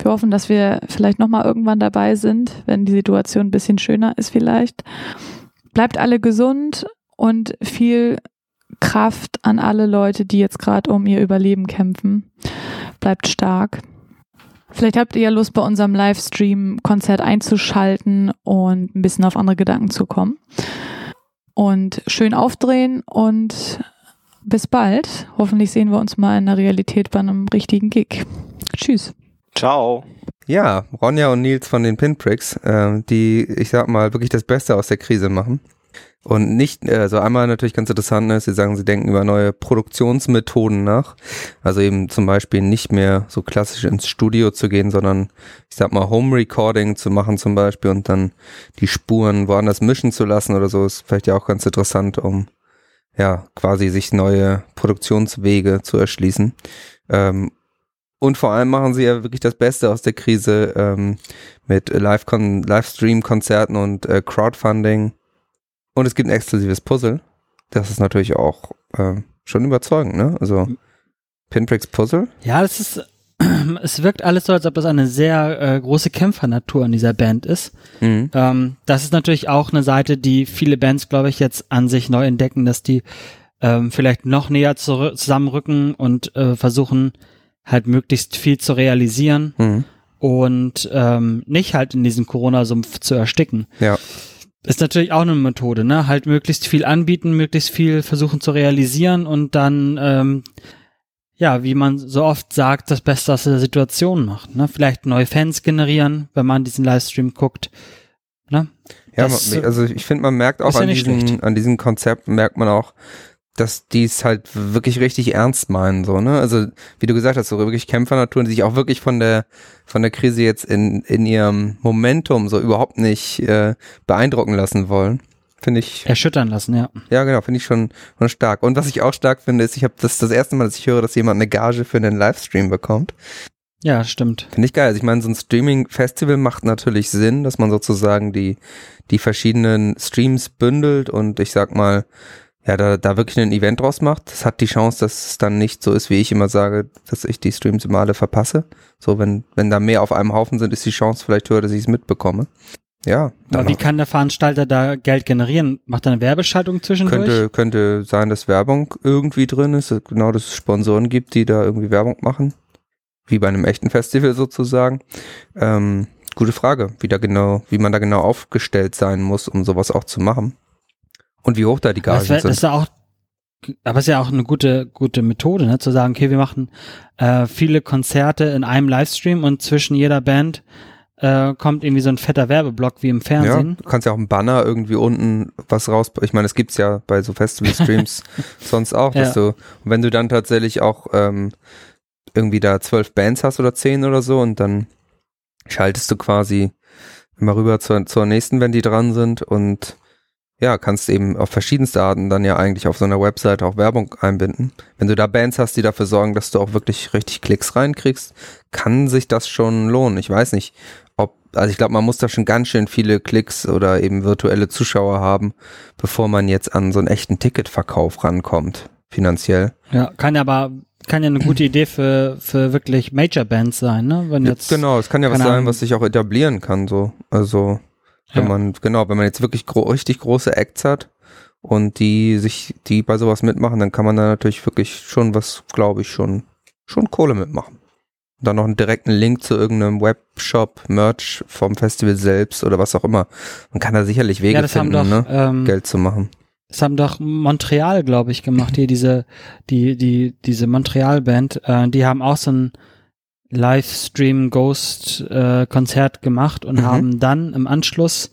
Wir hoffen, dass wir vielleicht nochmal irgendwann dabei sind, wenn die Situation ein bisschen schöner ist vielleicht. Bleibt alle gesund und viel Kraft an alle Leute, die jetzt gerade um ihr Überleben kämpfen. Bleibt stark. Vielleicht habt ihr ja Lust, bei unserem Livestream-Konzert einzuschalten und ein bisschen auf andere Gedanken zu kommen. Und schön aufdrehen und bis bald. Hoffentlich sehen wir uns mal in der Realität bei einem richtigen Gig. Tschüss. Ciao. Ja, Ronja und Nils von den Pinpricks, äh, die, ich sag mal, wirklich das Beste aus der Krise machen. Und nicht, also einmal natürlich ganz interessant ist, sie sagen, sie denken über neue Produktionsmethoden nach. Also eben zum Beispiel nicht mehr so klassisch ins Studio zu gehen, sondern ich sag mal Home Recording zu machen zum Beispiel und dann die Spuren woanders mischen zu lassen oder so, ist vielleicht ja auch ganz interessant, um ja, quasi sich neue Produktionswege zu erschließen. Ähm, und vor allem machen sie ja wirklich das Beste aus der Krise ähm, mit Livestream-Konzerten und äh, Crowdfunding. Und es gibt ein exklusives Puzzle. Das ist natürlich auch äh, schon überzeugend, ne? Also Pinpricks Puzzle. Ja, das ist ähm, es wirkt alles so, als ob das eine sehr äh, große Kämpfernatur in dieser Band ist. Mhm. Ähm, das ist natürlich auch eine Seite, die viele Bands, glaube ich, jetzt an sich neu entdecken, dass die ähm, vielleicht noch näher zu, zusammenrücken und äh, versuchen halt möglichst viel zu realisieren Mhm. und ähm, nicht halt in diesem Corona-Sumpf zu ersticken. Ja. Ist natürlich auch eine Methode, ne? Halt möglichst viel anbieten, möglichst viel versuchen zu realisieren und dann, ähm, ja, wie man so oft sagt, das Beste aus der Situation macht. Ne? Vielleicht neue Fans generieren, wenn man diesen Livestream guckt. Ne? Ja, Das, man, also ich finde, man merkt auch ja an diesen, schlecht. an diesen Konzepten, merkt man auch, dass die es halt wirklich richtig ernst meinen, so, ne? Also, wie du gesagt hast, so wirklich Kämpfernaturen, die sich auch wirklich von der, von der Krise jetzt in, in ihrem Momentum so überhaupt nicht äh, beeindrucken lassen wollen. Finde ich, Erschüttern lassen, ja. ja genau, finde ich schon, schon stark. Und was ich auch stark finde, ist, ich habe das das erste Mal, dass ich höre, dass jemand eine Gage für einen Livestream bekommt. Ja, stimmt. Finde ich geil. Also ich meine, so ein Streaming-Festival macht natürlich Sinn, dass man sozusagen die, die verschiedenen Streams bündelt und ich sag mal, ja, da, da wirklich ein Event draus macht. Das hat die Chance, dass es dann nicht so ist, wie ich immer sage, dass ich die Streams immer alle verpasse. So, wenn, wenn da mehr auf einem Haufen sind, ist die Chance vielleicht höher, dass ich es mitbekomme. Ja, Aber wie kann der Veranstalter da Geld generieren? Macht er eine Werbeschaltung zwischendurch? könnte, könnte sein, dass Werbung irgendwie drin ist, genau, dass es Sponsoren gibt, die da irgendwie Werbung machen. Wie bei einem echten Festival sozusagen. Ähm, gute Frage, wie da genau, wie man da genau aufgestellt sein muss, um sowas auch zu machen. Und wie hoch da die Gagen das, wär, das sind. ist ja auch, aber ist ja auch eine gute, gute Methode, ne? zu sagen, okay, wir machen äh, viele Konzerte in einem Livestream und zwischen jeder Band äh, kommt irgendwie so ein fetter Werbeblock wie im ja, Fernsehen. du kannst ja auch einen Banner irgendwie unten was raus. Ich meine, es gibt's ja bei so Festival-Streams sonst auch, dass Ja. du, wenn du dann tatsächlich auch ähm, irgendwie da zwölf Bands hast oder zehn oder so und dann schaltest du quasi immer rüber zur, zur nächsten, wenn die dran sind und ja, kannst eben auf verschiedenste Arten dann ja eigentlich auf so einer Website auch Werbung einbinden. Wenn du da Bands hast, die dafür sorgen, dass du auch wirklich richtig Klicks reinkriegst, kann sich das schon lohnen. Ich weiß nicht, also ich glaube, man muss da schon ganz schön viele Klicks oder eben virtuelle Zuschauer haben, bevor man jetzt an so einen echten Ticketverkauf rankommt, finanziell. Ja, kann ja aber kann ja eine gute Idee für für wirklich Major Bands sein, ne? Wenn jetzt genau, es kann ja was sein, was sich auch etablieren kann, so. Also, wenn Ja. man, genau, wenn man jetzt wirklich gro richtig große Acts hat und die sich, die bei sowas mitmachen, dann kann man da natürlich wirklich schon was, glaube ich, schon, schon Kohle mitmachen. Und dann noch einen direkten Link zu irgendeinem Webshop, Merch vom Festival selbst oder was auch immer. Man kann da sicherlich Wege ja, finden, doch ne? ähm, Geld zu machen. Das haben doch Montreal, glaube ich, gemacht. Hier diese, die, die, diese Montreal-Band, äh, die haben auch so ein Livestream Ghost äh, Konzert gemacht und Mhm. haben dann im Anschluss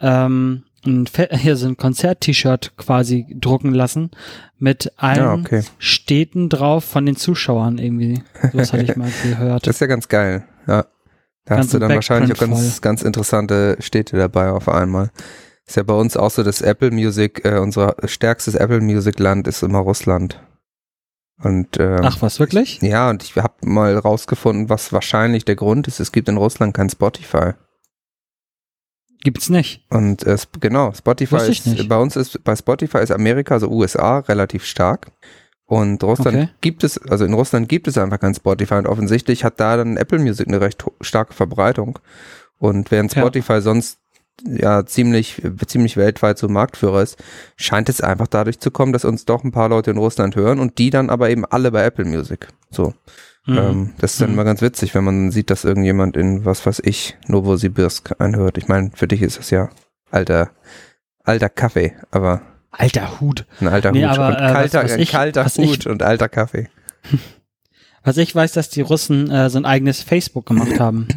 ähm, ein, Fe- hier so ein Konzert-T-Shirt quasi drucken lassen mit allen Ja, okay. Städten drauf von den Zuschauern irgendwie. Sowas hatte ich mal gehört. Das ist ja ganz geil, ja. Da Ganz hast du dann wahrscheinlich auch ganz, ganz interessante Städte dabei auf einmal. Ist ja bei uns auch so, dass Apple Music, äh, unser stärkstes Apple Music Land ist immer Russland. Und ähm, Ach was, wirklich? ja, und ich habe mal rausgefunden, was wahrscheinlich der Grund ist. Es gibt in Russland kein Spotify. Gibt's nicht. Und äh, genau, Spotify ist, bei uns ist, bei Spotify ist Amerika, also USA, relativ stark. Und Russland Okay. gibt es, also in Russland gibt es einfach kein Spotify und offensichtlich hat da dann Apple Music eine recht starke Verbreitung. Und während Ja. Spotify sonst ja ziemlich, ziemlich weltweit so Marktführer ist, scheint es einfach dadurch zu kommen, dass uns doch ein paar Leute in Russland hören und die dann aber eben alle bei Apple Music. So. Mhm. Ähm, das ist dann Mhm. immer ganz witzig, wenn man sieht, dass irgendjemand in, was weiß ich, Novosibirsk einhört. Ich meine, für dich ist das ja alter, alter Kaffee, aber Alter Hut. ein alter Nee, Hut. aber, und äh, was- kalter, was ein ich- kalter was ich- Hut und alter Kaffee. Was ich weiß, dass die Russen äh, so ein eigenes Facebook gemacht haben.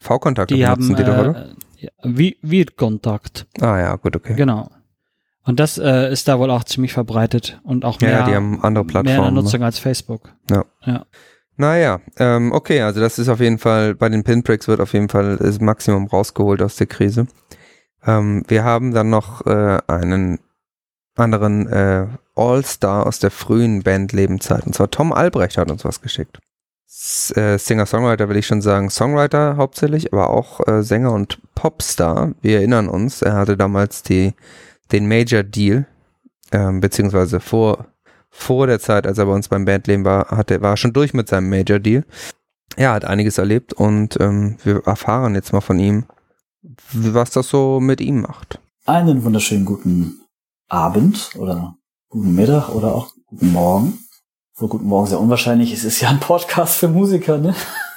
V-Kontakte Die haben die doch, oder? äh, ja, wie Kontakt, Ah ja, gut, okay. genau. Und das äh, ist da wohl auch ziemlich verbreitet und auch Ja, mehr, ja, die haben andere mehr in der Plattformen. ne? Nutzung als Facebook. Naja, ähm, okay, also das ist auf jeden Fall, bei den Pinpricks wird auf jeden Fall das Maximum rausgeholt aus der Krise. Ähm, wir haben dann noch äh, einen anderen äh, All-Star aus der frühen Bandlebenzeit. Und zwar Tom Albrecht hat uns was geschickt. S äh, Singer-Songwriter will ich schon sagen, Songwriter hauptsächlich, aber auch äh, Sänger und Popstar. Wir erinnern uns, er hatte damals die, den Major Deal, ähm, beziehungsweise vor vor der Zeit, als er bei uns beim Bandleben war, hatte, war er schon durch mit seinem Major Deal. ja, hat einiges erlebt und ähm, wir erfahren jetzt mal von ihm, was das so mit ihm macht. Einen wunderschönen guten Abend oder guten Mittag oder auch guten Morgen. So guten Morgen sehr unwahrscheinlich. Es ist ja ein Podcast für Musiker, ne?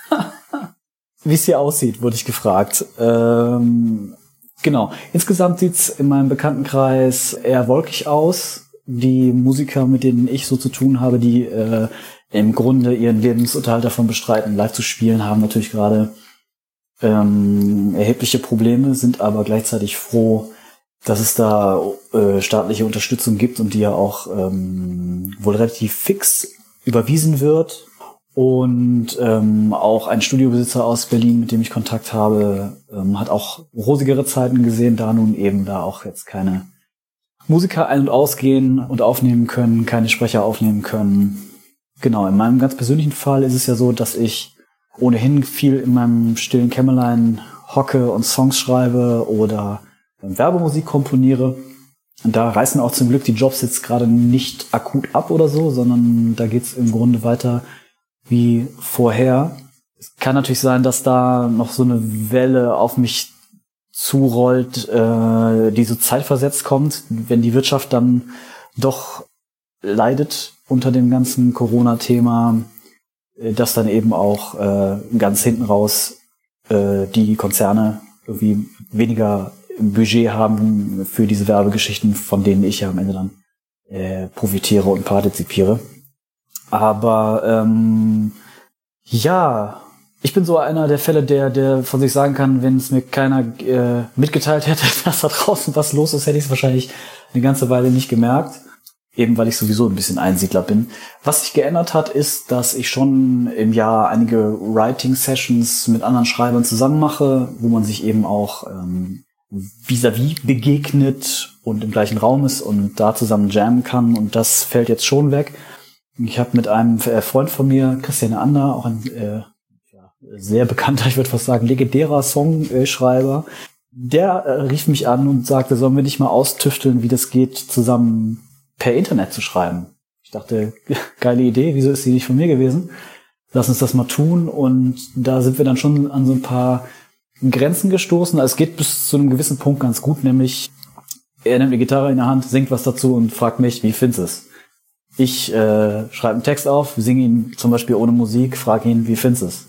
Wie es hier aussieht, wurde ich gefragt. Ähm, genau. Insgesamt sieht's in meinem Bekanntenkreis eher wolkig aus. Die Musiker, mit denen ich so zu tun habe, die äh, im Grunde ihren Lebensunterhalt davon bestreiten, live zu spielen, haben natürlich gerade ähm, erhebliche Probleme, sind aber gleichzeitig froh, dass es da äh, staatliche Unterstützung gibt und die ja auch ähm, wohl relativ fix überwiesen wird. Und ähm, auch ein Studiobesitzer aus Berlin, mit dem ich Kontakt habe, ähm, hat auch rosigere Zeiten gesehen, da nun eben da auch jetzt keine Musiker ein- und ausgehen und aufnehmen können, keine Sprecher aufnehmen können. Genau, in meinem ganz persönlichen Fall ist es ja so, dass ich ohnehin viel in meinem stillen Kämmerlein hocke und Songs schreibe oder Werbemusik komponiere. Und da reißen auch zum Glück die Jobs jetzt gerade nicht akut ab oder so, sondern da geht's im Grunde weiter wie vorher. Es kann natürlich sein, dass da noch so eine Welle auf mich zurollt, äh, die so zeitversetzt kommt, wenn die Wirtschaft dann doch leidet unter dem ganzen Corona-Thema, äh, dass dann eben auch äh, ganz hinten raus äh, die Konzerne irgendwie weniger Budget haben für diese Werbegeschichten, von denen ich ja am Ende dann äh, profitiere und partizipiere. Aber ähm, ja, ich bin so einer der Fälle, der, der von sich sagen kann, wenn es mir keiner äh, mitgeteilt hätte, dass da draußen was los ist, hätte ich es wahrscheinlich eine ganze Weile nicht gemerkt. Eben weil ich sowieso ein bisschen Einsiedler bin. Was sich geändert hat, ist, dass ich schon im Jahr einige Writing-Sessions mit anderen Schreibern zusammen mache, wo man sich eben auch ähm, vis-à-vis -vis begegnet und im gleichen Raum ist und da zusammen jammen kann. Und das fällt jetzt schon weg. Ich habe mit einem äh, Freund von mir, Christian Ander, auch ein äh, sehr bekannter, ich würde fast sagen, legendärer Songschreiber, der äh, rief mich an und sagte, sollen wir nicht mal austüfteln, wie das geht, zusammen per Internet zu schreiben. Ich dachte, geile Idee, wieso ist sie nicht von mir gewesen? Lass uns das mal tun. Und da sind wir dann schon an so ein paar Grenzen gestoßen. Also es geht bis zu einem gewissen Punkt ganz gut, nämlich er nimmt eine Gitarre in der Hand, singt was dazu und fragt mich, wie findest du es? Ich äh, schreibe einen Text auf, singe ihn zum Beispiel ohne Musik, frage ihn, wie findest du es?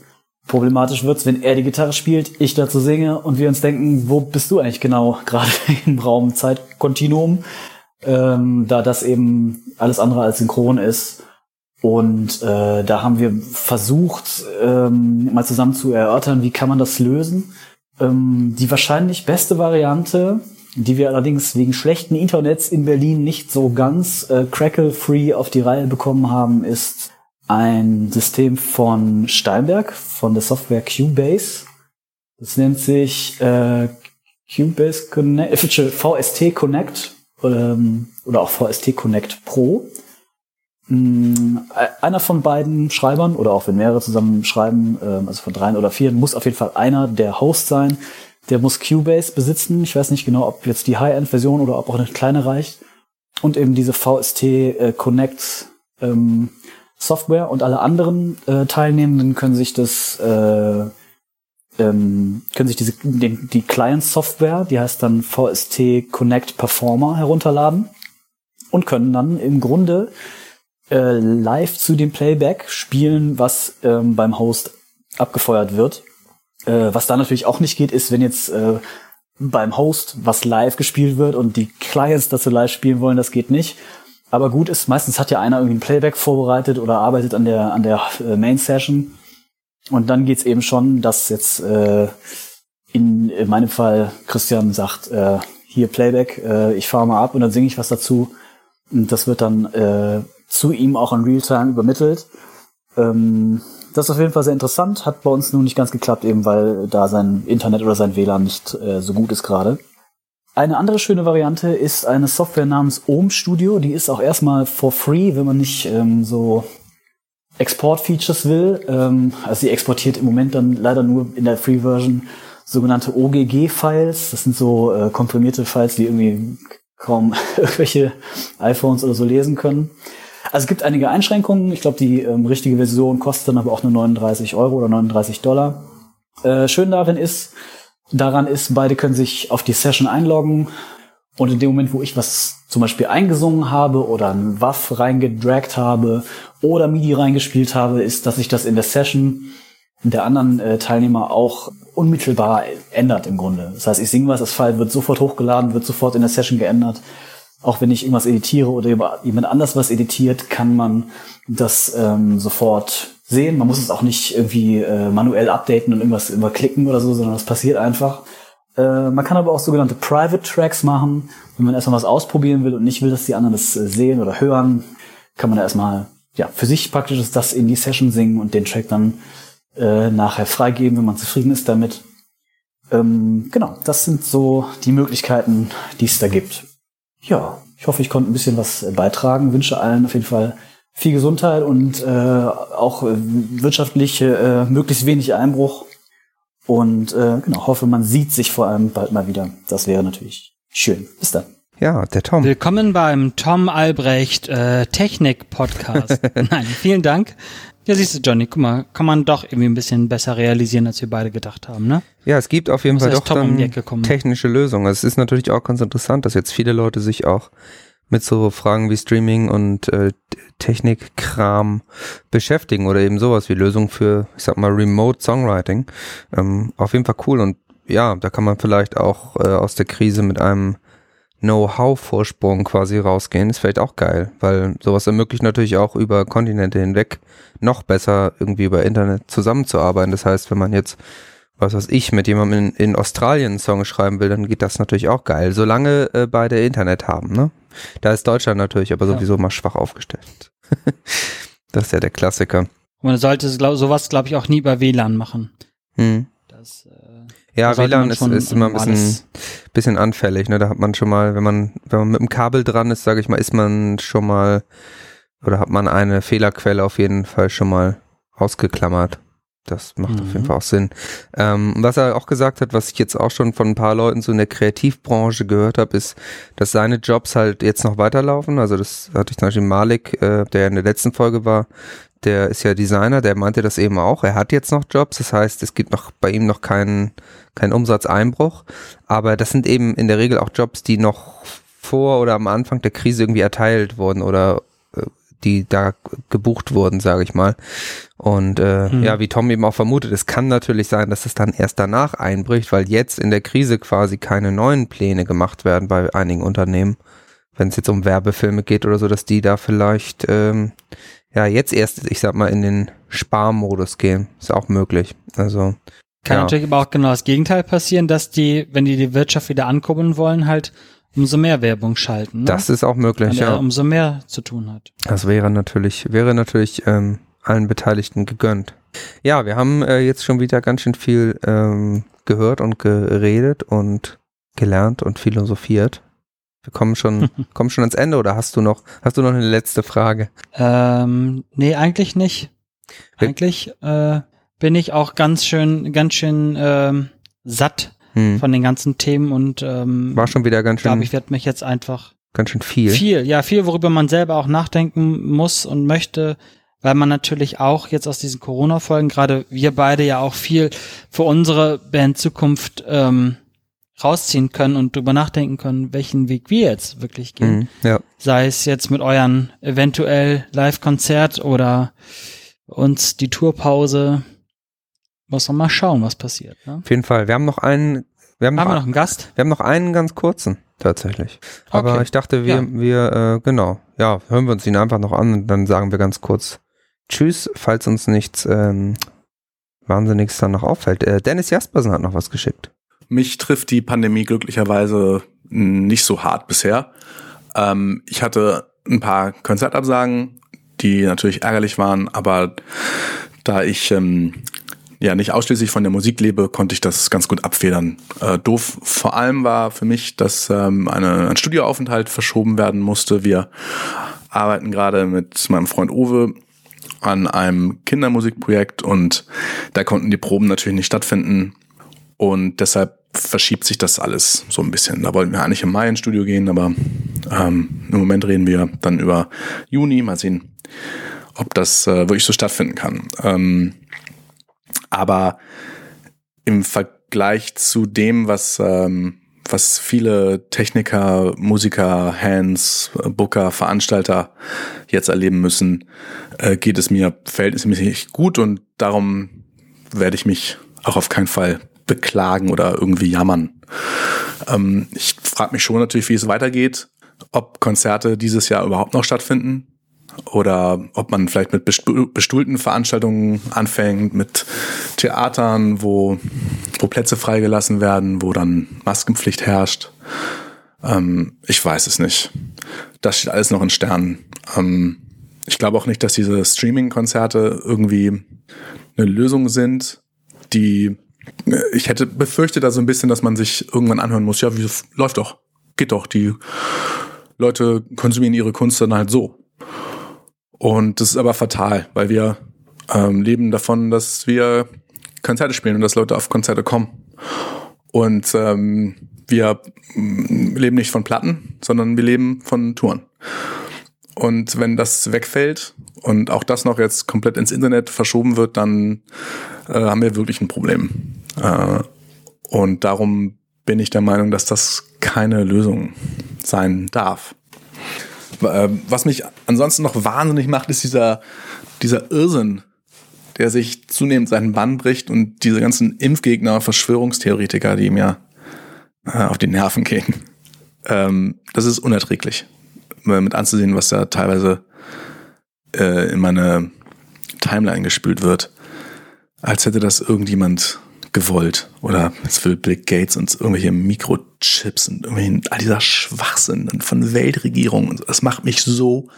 Problematisch wird's, wenn er die Gitarre spielt, ich dazu singe und wir uns denken, wo bist du eigentlich genau gerade im Raum Zeitkontinuum, ähm, da das eben alles andere als synchron ist. Und äh, da haben wir versucht, ähm, mal zusammen zu erörtern, wie kann man das lösen. Ähm, die wahrscheinlich beste Variante, die wir allerdings wegen schlechten Internets in Berlin nicht so ganz äh, crackle-free auf die Reihe bekommen haben, ist ein System von Steinberg, von der Software Cubase. Das nennt sich äh, Cubase Connect, äh, VST Connect ähm, oder auch VST Connect Pro. Mm, einer von beiden Schreibern oder auch wenn mehrere zusammen schreiben, ähm, also von dreien oder vier, muss auf jeden Fall einer der Host sein. Der muss Cubase besitzen. Ich weiß nicht genau, ob jetzt die High-End-Version oder ob auch eine kleine reicht. Und eben diese VST äh, Connect ähm, Software und alle anderen äh, Teilnehmenden können sich das äh, ähm, können sich diese den, die Client Software, die heißt dann VST Connect Performer herunterladen und können dann im Grunde äh, live zu dem Playback spielen, was ähm, beim Host abgefeuert wird. Äh, was da natürlich auch nicht geht, ist, wenn jetzt äh, beim Host was live gespielt wird und die Clients dazu live spielen wollen, das geht nicht. Aber gut ist, meistens hat ja einer irgendwie ein Playback vorbereitet oder arbeitet an der, an der äh, Main Session. Und dann geht's eben schon, dass jetzt äh, in, in meinem Fall Christian sagt, äh, hier Playback, äh, ich fahre mal ab und dann singe ich was dazu. Und das wird dann äh, zu ihm auch in Realtime übermittelt. Ähm, das ist auf jeden Fall sehr interessant, hat bei uns nun nicht ganz geklappt, eben weil da sein Internet oder sein WLAN nicht äh, so gut ist gerade. Eine andere schöne Variante ist eine Software namens Ohm Studio. Die ist auch erstmal for free, wenn man nicht ähm, so Export-Features will. Ähm, also sie exportiert im Moment dann leider nur in der Free-Version sogenannte OGG-Files. Das sind so äh, komprimierte Files, die irgendwie kaum irgendwelche iPhones oder so lesen können. Also es gibt einige Einschränkungen. Ich glaube, die ähm, richtige Version kostet dann aber auch nur 39 Euro oder 39 Dollar. Äh, schön darin ist, daran ist, beide können sich auf die Session einloggen. Und in dem Moment, wo ich was zum Beispiel eingesungen habe oder ein Waff reingedragt habe oder MIDI reingespielt habe, ist, dass sich das in der Session der anderen äh, Teilnehmer auch unmittelbar ändert im Grunde. Das heißt, ich singe was, das File wird sofort hochgeladen, wird sofort in der Session geändert. Auch wenn ich irgendwas editiere oder jemand anders was editiert, kann man das ähm, sofort sehen. Man muss es auch nicht irgendwie äh, manuell updaten und irgendwas überklicken oder so, sondern das passiert einfach. Äh, man kann aber auch sogenannte Private Tracks machen. Wenn man erstmal was ausprobieren will und nicht will, dass die anderen das äh, sehen oder hören, kann man da erstmal ja, für sich praktisch das in die Session singen und den Track dann äh, nachher freigeben, wenn man zufrieden ist damit. Ähm, genau, das sind so die Möglichkeiten, die es da gibt. Ja, ich hoffe, ich konnte ein bisschen was beitragen. Wünsche allen auf jeden Fall viel Gesundheit und äh, auch äh, wirtschaftlich äh, möglichst wenig Einbruch. Und äh, genau, hoffe, man sieht sich vor allem bald mal wieder. Das wäre natürlich schön. Bis dann. Ja, der Tom. Willkommen beim Tom Albrecht äh, Technik Podcast. Nein, vielen Dank. Ja, siehst du, Johnny, guck mal, kann man doch irgendwie ein bisschen besser realisieren, als wir beide gedacht haben, ne? Ja, es gibt auf jeden Fall doch um dann technische Lösungen. Es ist natürlich auch ganz interessant, dass jetzt viele Leute sich auch mit so Fragen wie Streaming und äh, Technikkram beschäftigen oder eben sowas wie Lösungen für, ich sag mal, Remote Songwriting. Ähm, auf jeden Fall cool und ja, da kann man vielleicht auch äh, aus der Krise mit einem Know-how-Vorsprung quasi rausgehen, ist vielleicht auch geil, weil sowas ermöglicht natürlich auch über Kontinente hinweg noch besser irgendwie über Internet zusammenzuarbeiten. Das heißt, wenn man jetzt, was weiß ich, mit jemandem in, in Australien einen Song schreiben will, dann geht das natürlich auch geil, solange äh, beide Internet haben, ne? Da ist Deutschland natürlich aber Ja. sowieso mal schwach aufgestellt. das ist ja der Klassiker. Man sollte glaub, sowas, glaube ich, auch nie über WLAN machen. Hm. Das, äh, Ja, WLAN ist, ist immer ein bisschen, bisschen anfällig, ne? Da hat man schon mal, wenn man, wenn man mit dem Kabel dran ist, sage ich mal, ist man schon mal oder hat man eine Fehlerquelle auf jeden Fall schon mal ausgeklammert. Das macht auf jeden Mhm. Fall auch Sinn. Ähm, was er auch gesagt hat, was ich jetzt auch schon von ein paar Leuten so in der Kreativbranche gehört habe, ist, dass seine Jobs halt jetzt noch weiterlaufen. Also das hatte ich zum Beispiel Malik, äh, der in der letzten Folge war, der ist ja Designer, der meinte das eben auch. Er hat jetzt noch Jobs, das heißt, es gibt noch bei ihm noch keinen keinen Umsatzeinbruch. Aber das sind eben in der Regel auch Jobs, die noch vor oder am Anfang der Krise irgendwie erteilt wurden oder äh, die da gebucht wurden, sage ich mal. Und äh, Mhm. ja, wie Tom eben auch vermutet, es kann natürlich sein, dass es dann erst danach einbricht, weil jetzt in der Krise quasi keine neuen Pläne gemacht werden bei einigen Unternehmen. Wenn es jetzt um Werbefilme geht oder so, dass die da vielleicht ähm, ja jetzt erst, ich sag mal, in den Sparmodus gehen. Ist auch möglich. Also Kann ja. natürlich aber auch genau das Gegenteil passieren, dass die, wenn die die Wirtschaft wieder ankurbeln wollen, halt umso mehr Werbung schalten. Ne? das ist auch möglich, ja. umso mehr zu tun hat. Das wäre natürlich, wäre natürlich ähm, allen Beteiligten gegönnt. Ja, wir haben äh, jetzt schon wieder ganz schön viel ähm, gehört und geredet und gelernt und philosophiert. Wir kommen schon, kommen schon ans Ende oder hast du noch, hast du noch eine letzte Frage? Ähm, nee, eigentlich nicht. Eigentlich äh, bin ich auch ganz schön, ganz schön ähm, satt Hm. von den ganzen Themen und ähm, War schon wieder ganz glaube, schön, ich werde mich jetzt einfach ganz schön viel. viel, ja, viel, worüber man selber auch nachdenken muss und möchte, weil man natürlich auch jetzt aus diesen Corona-Folgen, gerade wir beide ja auch viel für unsere Band Zukunft ähm, rausziehen können und drüber nachdenken können, welchen Weg wir jetzt wirklich gehen. Hm, ja, Sei es jetzt mit euren eventuell Live-Konzert oder uns die Tourpause. Muss man mal schauen, was passiert. Ne? auf jeden Fall. Wir haben noch einen, wir haben, Haben wir noch, noch einen Gast? wir haben noch einen ganz kurzen tatsächlich. Aber Okay. ich dachte, wir, Ja. wir, äh, genau, ja, hören wir uns ihn einfach noch an und dann sagen wir ganz kurz Tschüss, falls uns nichts ähm, Wahnsinniges dann noch auffällt. Äh, Dennis Jaspersen hat noch was geschickt. Mich trifft die Pandemie glücklicherweise nicht so hart bisher. Ähm, ich hatte ein paar Konzertabsagen, die natürlich ärgerlich waren, aber da ich ähm, ja nicht ausschließlich von der Musik lebe, konnte ich das ganz gut abfedern. Äh, doof vor allem war für mich, dass ähm, eine, ein Studioaufenthalt verschoben werden musste. Wir arbeiten gerade mit meinem Freund Uwe an einem Kindermusikprojekt und da konnten die Proben natürlich nicht stattfinden. Und deshalb verschiebt sich das alles so ein bisschen. Da wollten wir eigentlich im Mai ins Studio gehen, aber Ähm, Im Moment reden wir dann über Juni, mal sehen, ob das äh, wirklich so stattfinden kann. Ähm, aber im Vergleich zu dem, was, ähm, was viele Techniker, Musiker, Hands, Booker, Veranstalter jetzt erleben müssen, äh, geht es mir verhältnismäßig gut und darum werde ich mich auch auf keinen Fall beklagen oder irgendwie jammern. Ähm, ich frage mich schon natürlich, wie es weitergeht, ob Konzerte dieses Jahr überhaupt noch stattfinden oder ob man vielleicht mit bestuhlten Veranstaltungen anfängt, mit Theatern, wo, wo Plätze freigelassen werden, wo dann Maskenpflicht herrscht. Ähm, ich weiß es nicht. Das steht alles noch in Sternen. Ähm, ich glaube auch nicht, dass diese Streaming-Konzerte irgendwie eine Lösung sind, die ich hätte befürchtet da so ein bisschen, dass man sich irgendwann anhören muss, ja, wie läuft doch, geht doch, die Leute konsumieren ihre Kunst dann halt so. Und das ist aber fatal, weil wir ähm, leben davon, dass wir Konzerte spielen und dass Leute auf Konzerte kommen. Und ähm, wir mm, leben nicht von Platten, sondern wir leben von Touren. Und wenn das wegfällt und auch das noch jetzt komplett ins Internet verschoben wird, dann äh, haben wir wirklich ein Problem. Äh, und darum bin ich der Meinung, dass das keine Lösung sein darf. Äh, was mich ansonsten noch wahnsinnig macht, ist dieser, dieser Irrsinn, der sich zunehmend seinen Bann bricht und diese ganzen Impfgegner, Verschwörungstheoretiker, die ja äh, auf die Nerven gehen. Ähm, das ist unerträglich, mit anzusehen, was da teilweise äh, in meine Timeline gespült wird. Als hätte das irgendjemand gewollt. Oder es will Bill Gates und irgendwelche Mikrochips und irgendwie all dieser Schwachsinn von Weltregierungen. Das macht mich so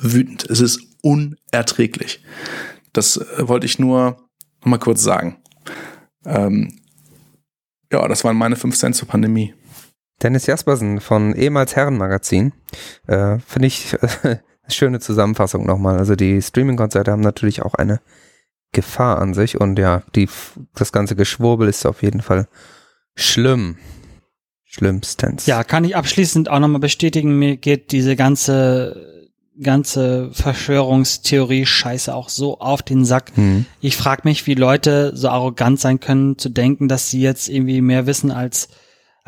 wütend. Es ist unerträglich. Das äh, wollte ich nur mal kurz sagen. Ähm, ja, das waren meine fünf Cent zur Pandemie. Dennis Jaspersen von ehemals Herrenmagazin. Äh, Finde ich äh, schöne Zusammenfassung nochmal. Also die Streaming-Konzerte haben natürlich auch eine Gefahr an sich und ja, die, das ganze Geschwurbel ist auf jeden Fall schlimm. Schlimmstens. Ja, kann ich abschließend auch nochmal bestätigen, mir geht diese ganze, ganze Verschwörungstheorie Scheiße auch so auf den Sack. Hm. Ich frage mich, wie Leute so arrogant sein können, zu denken, dass sie jetzt irgendwie mehr wissen als,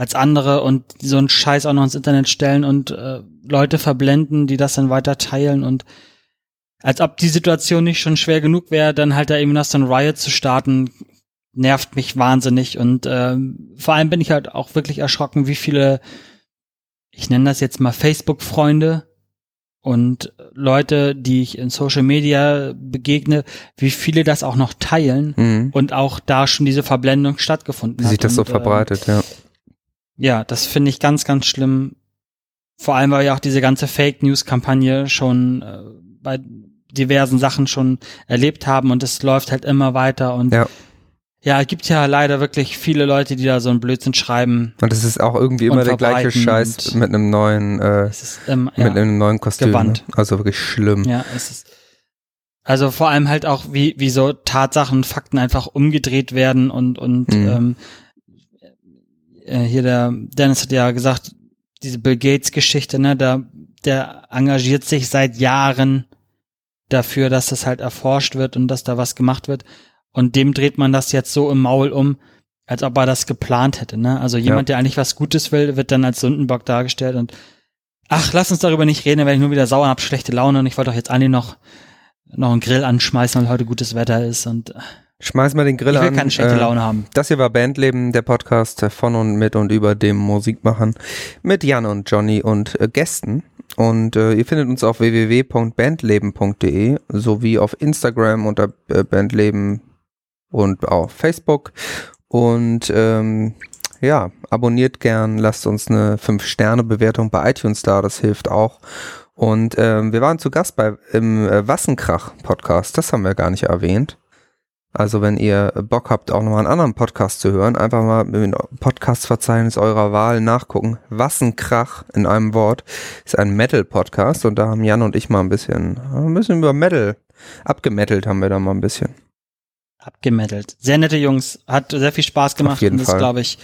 als andere und so einen Scheiß auch noch ins Internet stellen und äh, Leute verblenden, die das dann weiter teilen und als ob die Situation nicht schon schwer genug wäre, dann halt da eben noch so ein Riot zu starten, nervt mich wahnsinnig. Und ähm, vor allem bin ich halt auch wirklich erschrocken, wie viele, ich nenne das jetzt mal Facebook-Freunde und Leute, die ich in Social Media begegne, wie viele das auch noch teilen Mhm. und auch da schon diese Verblendung stattgefunden Wie hat. sich das so und, verbreitet. Äh, ja, das finde ich ganz, ganz schlimm. Vor allem, weil ja auch diese ganze Fake News-Kampagne schon äh, bei diversen Sachen schon erlebt haben und es läuft halt immer weiter und Ja. ja, es gibt ja leider wirklich viele Leute, die da so einen Blödsinn schreiben. Und es ist auch irgendwie immer der gleiche Scheiß mit einem neuen, äh, ist ähm, ja, mit einem neuen Kostüm. Ne? Also wirklich schlimm. ja, es ist also vor allem halt auch wie wie so Tatsachen, und Fakten einfach umgedreht werden und und Mhm. ähm, äh, hier der Dennis hat ja gesagt, diese Bill Gates Geschichte, ne, da der engagiert sich seit Jahren dafür, dass das halt erforscht wird und dass da was gemacht wird. Und dem dreht man das jetzt so im Maul um, als ob er das geplant hätte. Ne? Also jemand, der eigentlich was Gutes will, wird dann als Sündenbock dargestellt und ach, lass uns darüber nicht reden, dann werde ich nur wieder sauer und hab schlechte Laune und ich wollte doch jetzt eigentlich noch noch einen Grill anschmeißen, weil heute gutes Wetter ist und Schmeiß mal den Grill ich will an. keine schlechte äh, Laune haben. Das hier war Bandleben, der Podcast von und mit und über dem Musikmachen mit Jan und Johnny und äh, Gästen. Und äh, ihr findet uns auf www.bandleben.de sowie auf Instagram unter äh, Bandleben und auf Facebook. Und ähm, ja, abonniert gern, lasst uns eine 5-Sterne-Bewertung bei iTunes da, das hilft auch. Und ähm, wir waren zu Gast bei im äh, Wassenkrach-Podcast, das haben wir gar nicht erwähnt. Also wenn ihr Bock habt, auch nochmal einen anderen Podcast zu hören, einfach mal im Podcast-Verzeichnis eurer Wahl nachgucken. Wassenkrach in einem Wort ist ein Metal-Podcast und da haben Jan und ich mal ein bisschen, ein bisschen über Metal abgemettelt haben wir da mal ein bisschen. Abgemettelt. Sehr nette Jungs, hat sehr viel Spaß gemacht jeden und ist, Fall. glaube ich,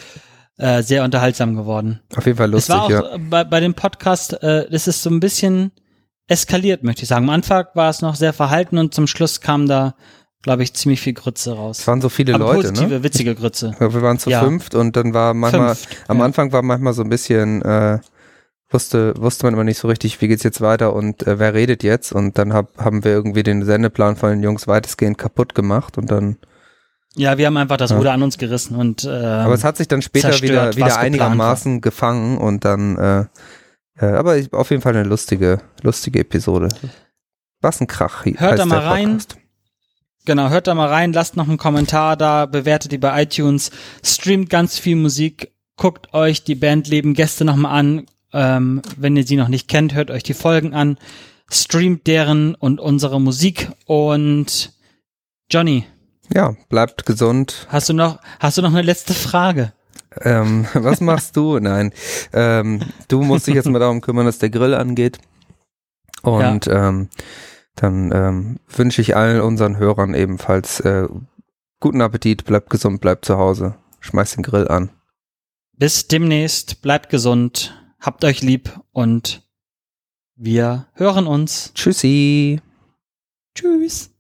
äh, sehr unterhaltsam geworden. Auf jeden Fall Es lustig, war auch ja. äh, bei, bei dem Podcast, äh, das ist so ein bisschen eskaliert, möchte ich sagen. Am Anfang war es noch sehr verhalten und zum Schluss kam da, glaube ich, ziemlich viel Grütze raus. Es waren so viele Aber Leute, positive, ne? witzige Grütze. Wir waren zu Ja. fünft und dann war manchmal, Fünft, am ja. Anfang war manchmal so ein bisschen, äh, wusste, wusste man immer nicht so richtig, wie geht's jetzt weiter und äh, wer redet jetzt und dann hab, haben wir irgendwie den Sendeplan von den Jungs weitestgehend kaputt gemacht und dann, Ja, wir haben einfach das Ja. Ruder an uns gerissen und äh, aber es hat sich dann später zerstört, wieder, wieder einigermaßen gefangen und dann, äh, äh, aber auf jeden Fall eine lustige, lustige Episode. Was ein Krach. Hört da mal rein. Podcast. Genau, hört da mal rein, lasst noch einen Kommentar da, bewertet die bei iTunes, streamt ganz viel Musik, guckt euch die Band Leben Gäste nochmal an. Ähm, wenn ihr sie noch nicht kennt, hört euch die Folgen an, streamt deren und unsere Musik und Johnny, Ja, bleibt gesund. hast du noch, hast du noch eine letzte Frage? Ähm, was machst du? Nein. Ähm, du musst dich jetzt mal darum kümmern, dass der Grill angeht. Und ähm, dann ähm, wünsche ich allen unseren Hörern ebenfalls äh, guten Appetit, bleibt gesund, bleibt zu Hause, schmeißt den Grill an. Bis demnächst, bleibt gesund, habt euch lieb und wir hören uns. Tschüssi. Tschüss.